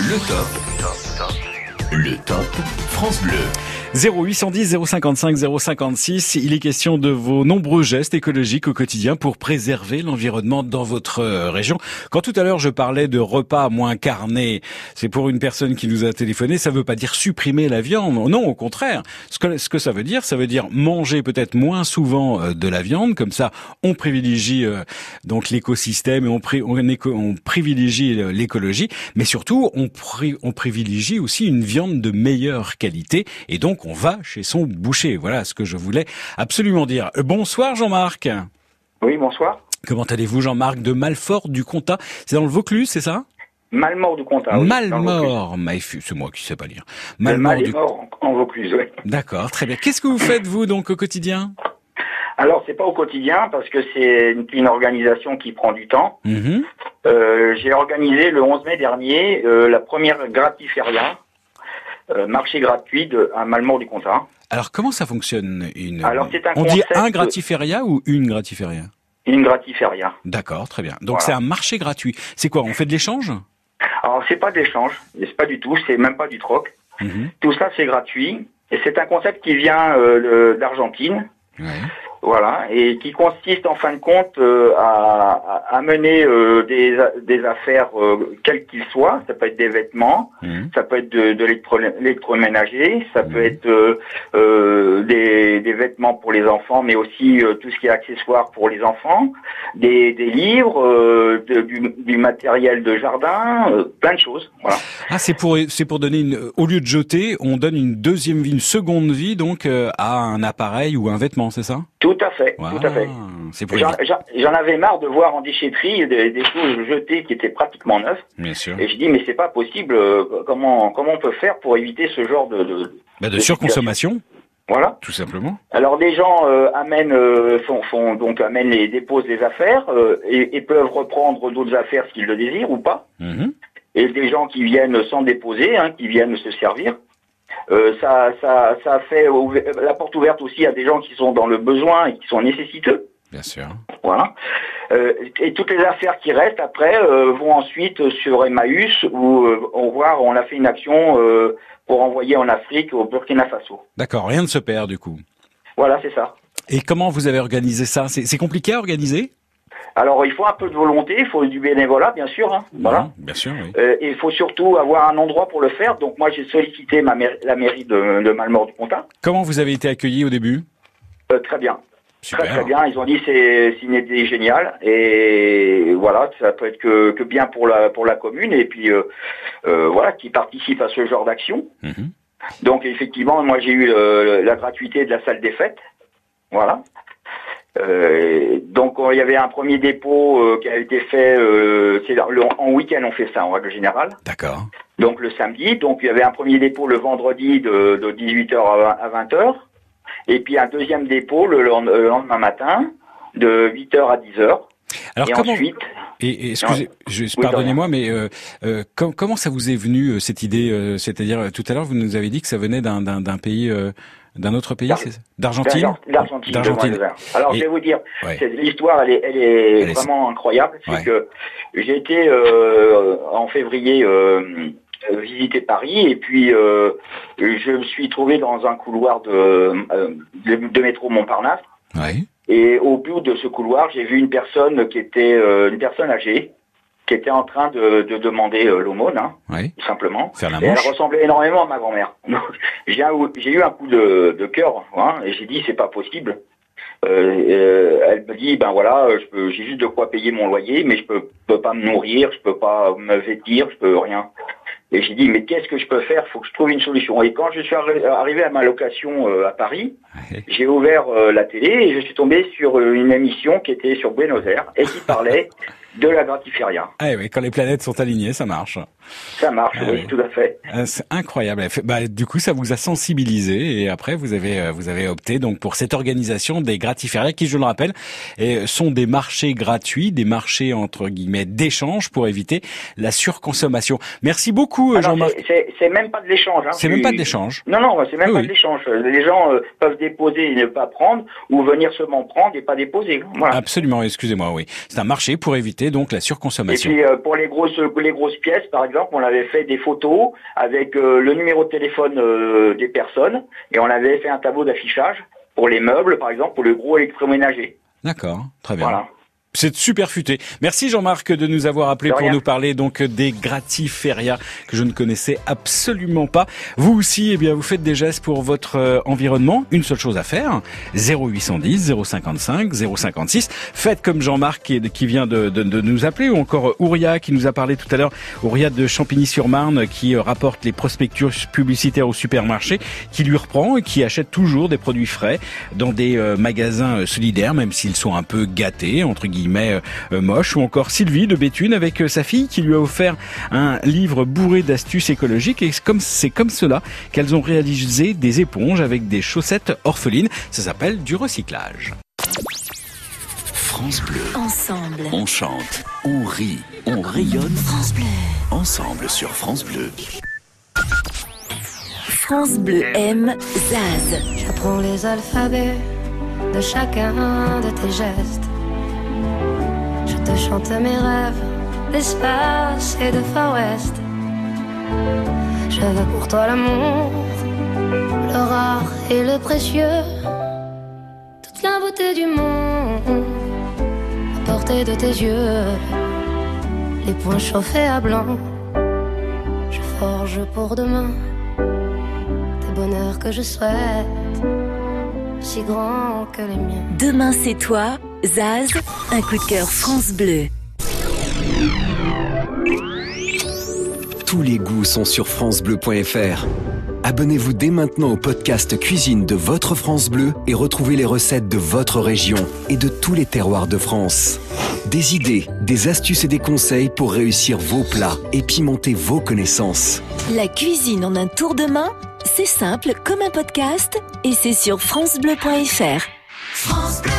Le top. Le top France Bleu. 0810 055 056, il est question de vos nombreux gestes écologiques au quotidien pour préserver l'environnement dans votre région. Quand tout à l'heure je parlais de repas moins carnés, c'est pour une personne qui nous a téléphoné, ça veut pas dire supprimer la viande. Non, au contraire. Ce que, ce que ça veut dire, ça veut dire manger peut-être moins souvent euh, de la viande, comme ça on privilégie euh, donc l'écosystème et on, pri- on, éco- on privilégie euh, l'écologie, mais surtout on, pri- on privilégie aussi une viande de meilleure qualité et donc on va chez son boucher. Voilà ce que je voulais absolument dire. Bonsoir Jean-Marc. Oui, bonsoir. Comment allez-vous Jean-Marc de Malfort du Comtat C'est dans le Vaucluse, c'est ça? Malmort du Vaucluse. Malmort, Maïfu, c'est moi qui sais pas lire. Malmort mal du mort en, Vaucluse, oui. D'accord, très bien. Qu'est-ce que vous faites vous donc au quotidien? Alors, c'est pas au quotidien parce que c'est une, organisation qui prend du temps. Mhm. Euh, J'ai organisé le 11 mai dernier euh, la première gratiféria, euh, marché gratuit de, à Malmort du Comtat. Alors comment ça fonctionne une Alors, c'est un On dit un gratiféria ou une gratiféria Une gratiféria. D'accord, très bien. Donc Voilà. c'est un marché gratuit. C'est quoi On fait de l'échange? Alors, c'est pas d'échange, c'est pas du tout, c'est même pas du troc. Mhm. Tout ça, c'est gratuit. Et c'est un concept qui vient euh, d'Argentine. Voilà, et qui consiste en fin de compte euh, à, à- mener euh, des, des affaires euh, quels qu'ils soient. Ça peut être des vêtements, ça peut être de, de l'électro- l'électroménager, ça peut être euh, euh, des, des vêtements pour les enfants, mais aussi euh, tout ce qui est accessoire pour les enfants, des, des livres, euh, de- du, du matériel de jardin, euh, plein de choses. Voilà. Ah, c'est pour c'est pour donner une au lieu de jeter, on donne une deuxième vie, une seconde vie donc euh, à un appareil ou un vêtement, c'est ça? Tout à fait, tout à fait. J'en avais marre de voir en déchetterie des, des choses jetées qui étaient pratiquement neuves. Bien sûr. Et je dis mais c'est pas possible. euh, Comment comment on peut faire pour éviter ce genre de de, Bah, de de surconsommation, Voilà. tout simplement. Alors des gens euh, amènent euh, font, font donc amènent les déposent des affaires euh, et, et peuvent reprendre d'autres affaires s'ils le désirent ou pas. Mhm. Et des gens qui viennent sans déposer, hein, qui viennent se servir. Euh, ça, ça, ça fait la porte ouverte aussi à des gens qui sont dans le besoin et qui sont nécessiteux. Bien sûr. Voilà. Euh, et toutes les affaires qui restent après euh, vont ensuite sur Emmaüs où euh, on voit on a fait une action euh, pour envoyer en Afrique au Burkina Faso. D'accord, rien ne se perd du coup. Voilà, c'est ça. Et comment vous avez organisé ça? C'est compliqué à organiser? Alors il faut un peu de volonté, il faut du bénévolat bien sûr. hein, voilà. Bien sûr, oui. Euh, et il faut surtout avoir un endroit pour le faire. Donc moi j'ai sollicité ma mairie- la mairie de, de Malmort du Comtat. Comment vous avez été accueilli au début? Euh, très bien. Super. Très très bien. Ils ont dit c'est une idée géniale et voilà ça peut être que, que bien pour la pour la commune et puis euh, voilà qui participe à ce genre d'action. Mhm. Donc effectivement moi j'ai eu euh, la gratuité de la salle des fêtes. Voilà. Euh, donc il y avait un premier dépôt euh, qui a été fait euh, c'est le- en week-end on fait ça en règle générale. D'accord. Donc le samedi, donc il y avait un premier dépôt le vendredi de, de 18h à 20h, et puis un deuxième dépôt le lend- le lendemain matin de 8h à 10h. Alors et comment ensuite, et, et excusez, je, pardonnez-moi, mais euh, euh, com- comment ça vous est venu euh, cette idée C'est-à-dire tout à l'heure vous nous avez dit que ça venait d'un d'un d'un pays D'un autre pays, D'Argentine D'Argent- D'Argentine. Alors Et- je vais vous dire, Ouais. l'histoire elle est, elle est Elle est- vraiment incroyable. C'est Ouais. que j'ai été euh, en février euh, euh, visiter Paris et puis euh, je me suis trouvé dans un couloir de, euh, de, de métro Montparnasse. Ouais. Et au bout de ce couloir, j'ai vu une personne qui était euh, une personne âgée qui était en train de, de demander euh, l'aumône, hein, tout simplement. Faire la Et elle ressemblait énormément à ma grand-mère. J'ai eu un coup de, de cœur, hein, et j'ai dit c'est pas possible. Euh, euh, elle me dit ben voilà, j'ai juste de quoi payer mon loyer, mais je peux, peux pas me nourrir, je peux pas me vêtir, je peux rien. Et j'ai dit mais qu'est-ce que je peux faire? Faut que je trouve une solution. Et quand je suis arri- arrivé à ma location euh, à Paris, j'ai ouvert euh, la télé et je suis tombé sur euh, une émission qui était sur Buenos Aires et qui parlait de la gratiféria. Ah oui, quand les planètes sont alignées, ça marche. Ça marche, Ah oui, oui. tout à fait. Euh, C'est incroyable. Bah, du coup, ça vous a sensibilisé et après vous avez euh, vous avez opté donc pour cette organisation des gratiférias qui, je le rappelle, sont des marchés gratuits, des marchés entre guillemets d'échange pour éviter la surconsommation. Merci beaucoup, Alors, Jean-Marc. c'est- même pas de l'échange. Hein. C'est même pas de l'échange. Non, non, c'est même Oui, pas de l'échange. Les gens euh, peuvent déposer et ne pas prendre, ou venir seulement prendre et pas déposer. Voilà. Absolument, excusez-moi, oui. C'est un marché pour éviter donc la Et surconsommation. puis euh, pour les grosses les grosses pièces, par exemple, on avait fait des photos avec euh, le numéro de téléphone euh, des personnes et on avait fait un tableau d'affichage pour les meubles, par exemple, pour le gros électroménager. D'accord, très bien. Voilà. C'est super futé. Merci Jean-Marc de nous avoir appelé pour nous parler donc des gratiférias que je ne connaissais absolument pas. Vous aussi, eh bien, vous faites des gestes pour votre euh, environnement. Une seule chose à faire 0810 055 056. Faites comme Jean-Marc qui, qui vient de, de- de nous appeler ou encore Ouria qui nous a parlé tout à l'heure. Ouria de Champigny-sur-Marne qui euh, rapporte les prospectus publicitaires au supermarché, qui lui reprend et qui achète toujours des produits frais dans des euh, magasins euh, solidaires, même s'ils sont un peu gâtés entre guillemets euh, euh, moches. Ou encore Sylvie de Béthune avec euh, sa fille qui lui a offert un livre bourré d'astuces écologiques. Et c'est comme c'est comme cela qu'elles ont réalisé des éponges avec des chaussettes orphelines. Ça s'appelle du recyclage. France Bleu. Ensemble. On chante, on rit, on rayonne. France Bleu. Ensemble sur France Bleu. France Bleu aime Zaz. J'apprends les alphabets de chacun de tes gestes. Te chante mes rêves d'espace et de Far West. Je veux pour toi l'amour, le rare et le précieux. Toute la beauté du monde à portée de tes yeux. Les points chauffés à blanc. Je forge pour demain des bonheurs que je souhaite, si grands que les miens. Demain c'est toi, Zaz, un coup de cœur France Bleu. Tous les goûts sont sur francebleu.fr. Abonnez-vous dès maintenant au podcast Cuisine de votre France Bleu et retrouvez les recettes de votre région et de tous les terroirs de France. Des idées, des astuces et des conseils pour réussir vos plats et pimenter vos connaissances. La cuisine en un tour de main, c'est simple comme un podcast et c'est sur francebleu.fr. France Bleu.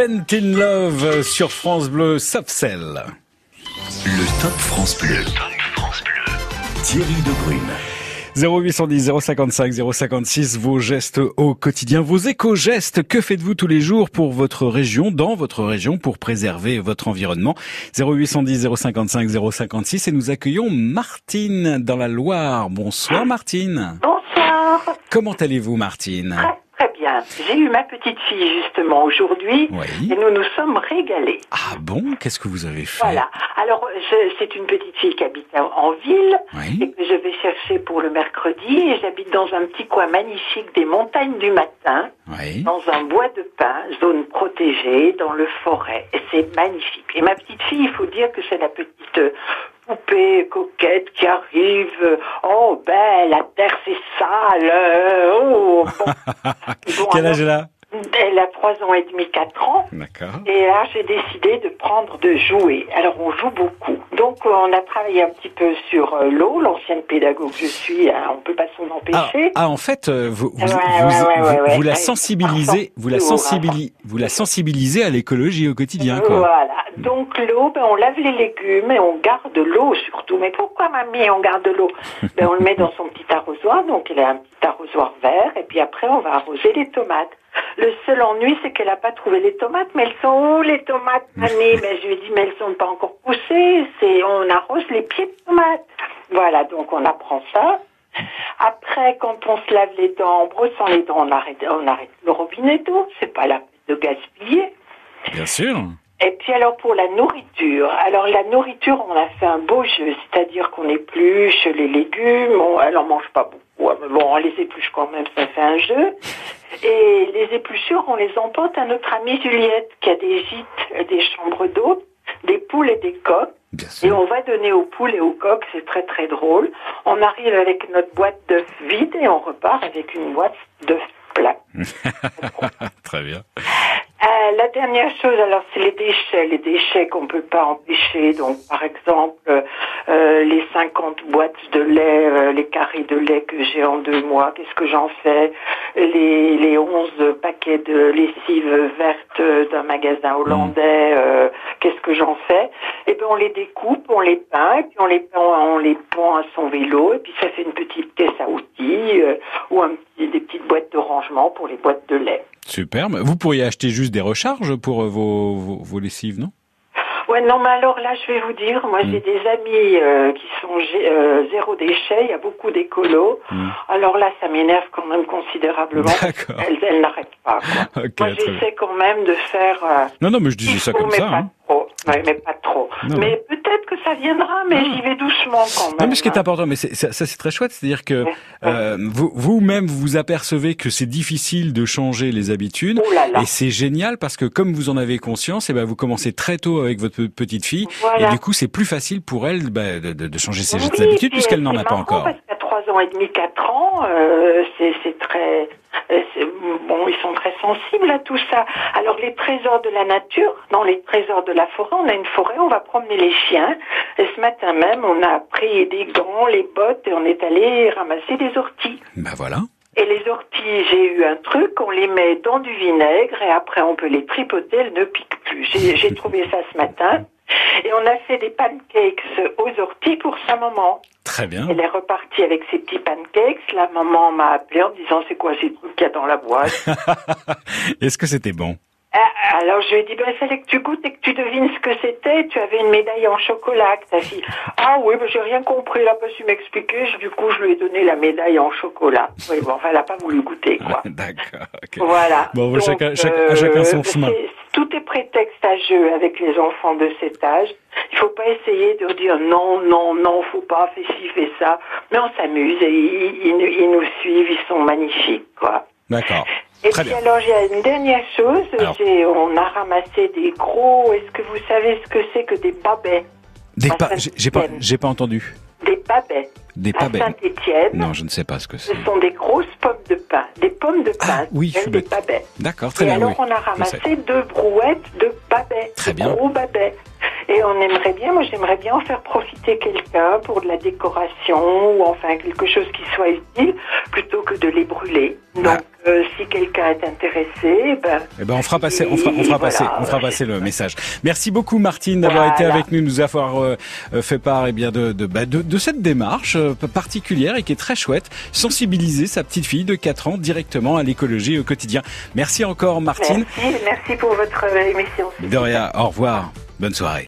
Tent in Love sur France Bleu Sapcel. Le Top France Bleu. Thierry Debrune. 0810 055 056, vos gestes au quotidien, vos éco-gestes, que faites-vous tous les jours pour votre région, dans votre région, pour préserver votre environnement? 0810 055 056 et nous accueillons Martine dans la Loire. Bonsoir Martine. Bonsoir. Comment allez-vous Martine? Très bien. J'ai eu ma petite fille justement aujourd'hui et nous nous sommes régalés. Ah bon? Qu'est-ce que vous avez fait? Voilà. Alors, c'est une petite fille qui habite en- ville et que je vais chercher pour le mercredi. Et j'habite dans un petit coin magnifique des montagnes du matin, dans un bois de pin, zone protégée, dans le forêt. Et c'est magnifique. Et ma petite fille, il faut dire que c'est la petite poupée coquette qui arrive. Oh, ben, la terre c'est sale. euh, Oh, bon. Quel âge elle a? Elle a trois ans et demi, quatre ans. D'accord. Et là, j'ai décidé de prendre de jouer. Alors, on joue beaucoup. Donc, euh, on a travaillé un petit peu sur euh, l'eau. L'ancienne pédagogue que je suis, hein, on peut pas s'en Ah, empêcher. ah, en fait, euh, vous, vous, Ouais, vous, ouais, ouais, vous- la sensibilisez, vous la sensibilisez, vous la sensibilisez à l'écologie au quotidien, quoi. Voilà. Donc, l'eau, ben, on lave les légumes et on garde l'eau surtout. Mais pourquoi, mamie, on garde l'eau? Ben, On le met dans son petit arrosoir. Donc, il a un petit arrosoir vert. Et puis après, on va arroser les tomates. Le seul ennui, c'est qu'elle n'a pas trouvé les tomates. Mais elles sont où, les tomates, mamie Ben, Je lui ai dit, mais elles sont pas encore poussées. C'est, on arrose les pieds de tomates. Voilà, donc on apprend ça. Après, quand on se lave les dents, en brossant les dents, on arrête, on arrête le robinet d'eau. C'est pas la peine de gaspiller. Bien sûr. Et puis alors pour la nourriture, alors la nourriture, on a fait un beau jeu, c'est-à-dire qu'on épluche les légumes, on, elle en mange pas beaucoup, hein, mais bon, on les épluche quand même, ça fait un jeu. Et les épluchures, on les emporte à notre amie Juliette, qui a des gîtes, euh, des chambres d'eau, des poules et des coqs. Et on va donner aux poules et aux coqs, c'est très très drôle. On arrive avec notre boîte d'œufs vide et on repart avec une boîte d'œufs pleins. Très bien. Euh, la dernière chose, alors, c'est les déchets. Les déchets qu'on peut pas empêcher. Donc, par exemple, euh, les 50 boîtes de lait, euh, les carrés de lait que j'ai en deux mois, qu'est-ce que j'en fais? Les, les 11 paquets de lessive verte d'un magasin hollandais, euh, qu'est-ce que j'en fais? Eh bien, on les découpe, on les peint, et puis on les peint, on les pend à son vélo, et puis ça fait une petite caisse à outils euh, ou un petit, des petites boîtes de rangement pour les boîtes de lait. Superbe. Vous pourriez acheter juste des recharges pour euh, vos, vos, vos lessives, non? Ouais, non, mais alors là, je vais vous dire, moi, j'ai des amis euh, qui sont euh, zéro déchet, il y a beaucoup d'écolos. Mm. Alors là, ça m'énerve quand même considérablement. D'accord. Elles, elles n'arrêtent pas. Quoi. Moi, bien. j'essaie quand même de faire... euh, Non, non, mais je disais ça comme ça. hein. Trop. Ouais, mais pas trop. Non, mais peut-être que ça viendra, mais j'y vais doucement quand même. Non, mais ce qui est important, mais ça, ça, c'est très chouette, c'est-à-dire que euh, vous- vous-même vous, vous apercevez que c'est difficile de changer les habitudes, Oh là là. et c'est génial parce que comme vous en avez conscience, et ben vous commencez très tôt avec votre pe- petite fille, Voilà. et du coup c'est plus facile pour elle bah, de, de- changer ses Oui, habitudes puis puisqu'elle n'en a pas encore. Parce qu'à 3 ans et demi, 4 ans, euh, c'est très... euh, Bon, ils sont très sensibles à tout ça. Alors, les trésors de la nature, dans les trésors de la forêt, on a une forêt, on va promener les chiens. Et ce matin même, on a pris des gants, les bottes, et on est allé ramasser des orties. Bah voilà. Et les orties, j'ai eu un truc, on les met dans du vinaigre et après on peut les tripoter, elles ne piquent plus. J'ai trouvé ça ce matin. Et on a fait des pancakes aux orties pour sa maman. Très bien. Elle est repartie avec ses petits pancakes. La maman m'a appelé en disant c'est quoi ces trucs qu'il y a dans la boîte? Est-ce que c'était bon? Ah, Alors je lui ai dit, ben, il fallait que tu goûtes et que tu devines ce que c'était. Tu avais une médaille en chocolat que ta fille. Ah oui, ben, j'ai rien compris, elle n'a pas su m'expliquer. Du coup, je lui ai donné la médaille en chocolat. Oui, bon, enfin, elle n'a pas voulu goûter, quoi. D'accord. Voilà. Bon, Donc, chacun, euh, à chacun son chemin. Tout est prétexte à jeu avec les enfants de cet âge. Il faut pas essayer de dire non, non, non, faut pas, fais ci, fais ça. Mais on s'amuse et ils, ils nous- ils nous suivent, ils sont magnifiques, quoi. D'accord. Et Très puis bien. alors, il y a une dernière chose. J'ai- On a ramassé des gros. Est-ce que vous savez ce que c'est que des babets Des j'ai j'ai pas, j'ai pas entendu. Des babets. Des À. Saint-Étienne. Non, je ne sais pas ce que c'est. Ce sont des grosses pommes de pain. Des pommes de pain. oui, je des. D'accord, très Et bien. alors, oui. on a ramassé deux brouettes de babets. Très bien. Gros babets. Et on aimerait bien, moi j'aimerais bien en faire profiter quelqu'un pour de la décoration ou enfin quelque chose qui soit utile plutôt que de les brûler. Donc euh, si quelqu'un est intéressé, ben, Eh ben, on fera passer, on fera, on fera Voilà. passer, on fera passer le message. Merci beaucoup Martine d'avoir Voilà. été avec nous, nous avoir euh, euh, fait part eh bien de de, bah, de de cette démarche particulière et qui est très chouette, sensibiliser sa petite fille de 4 ans directement à l'écologie au quotidien. Merci encore Martine. merci, merci pour votre émission. De rien, au revoir, bonne soirée.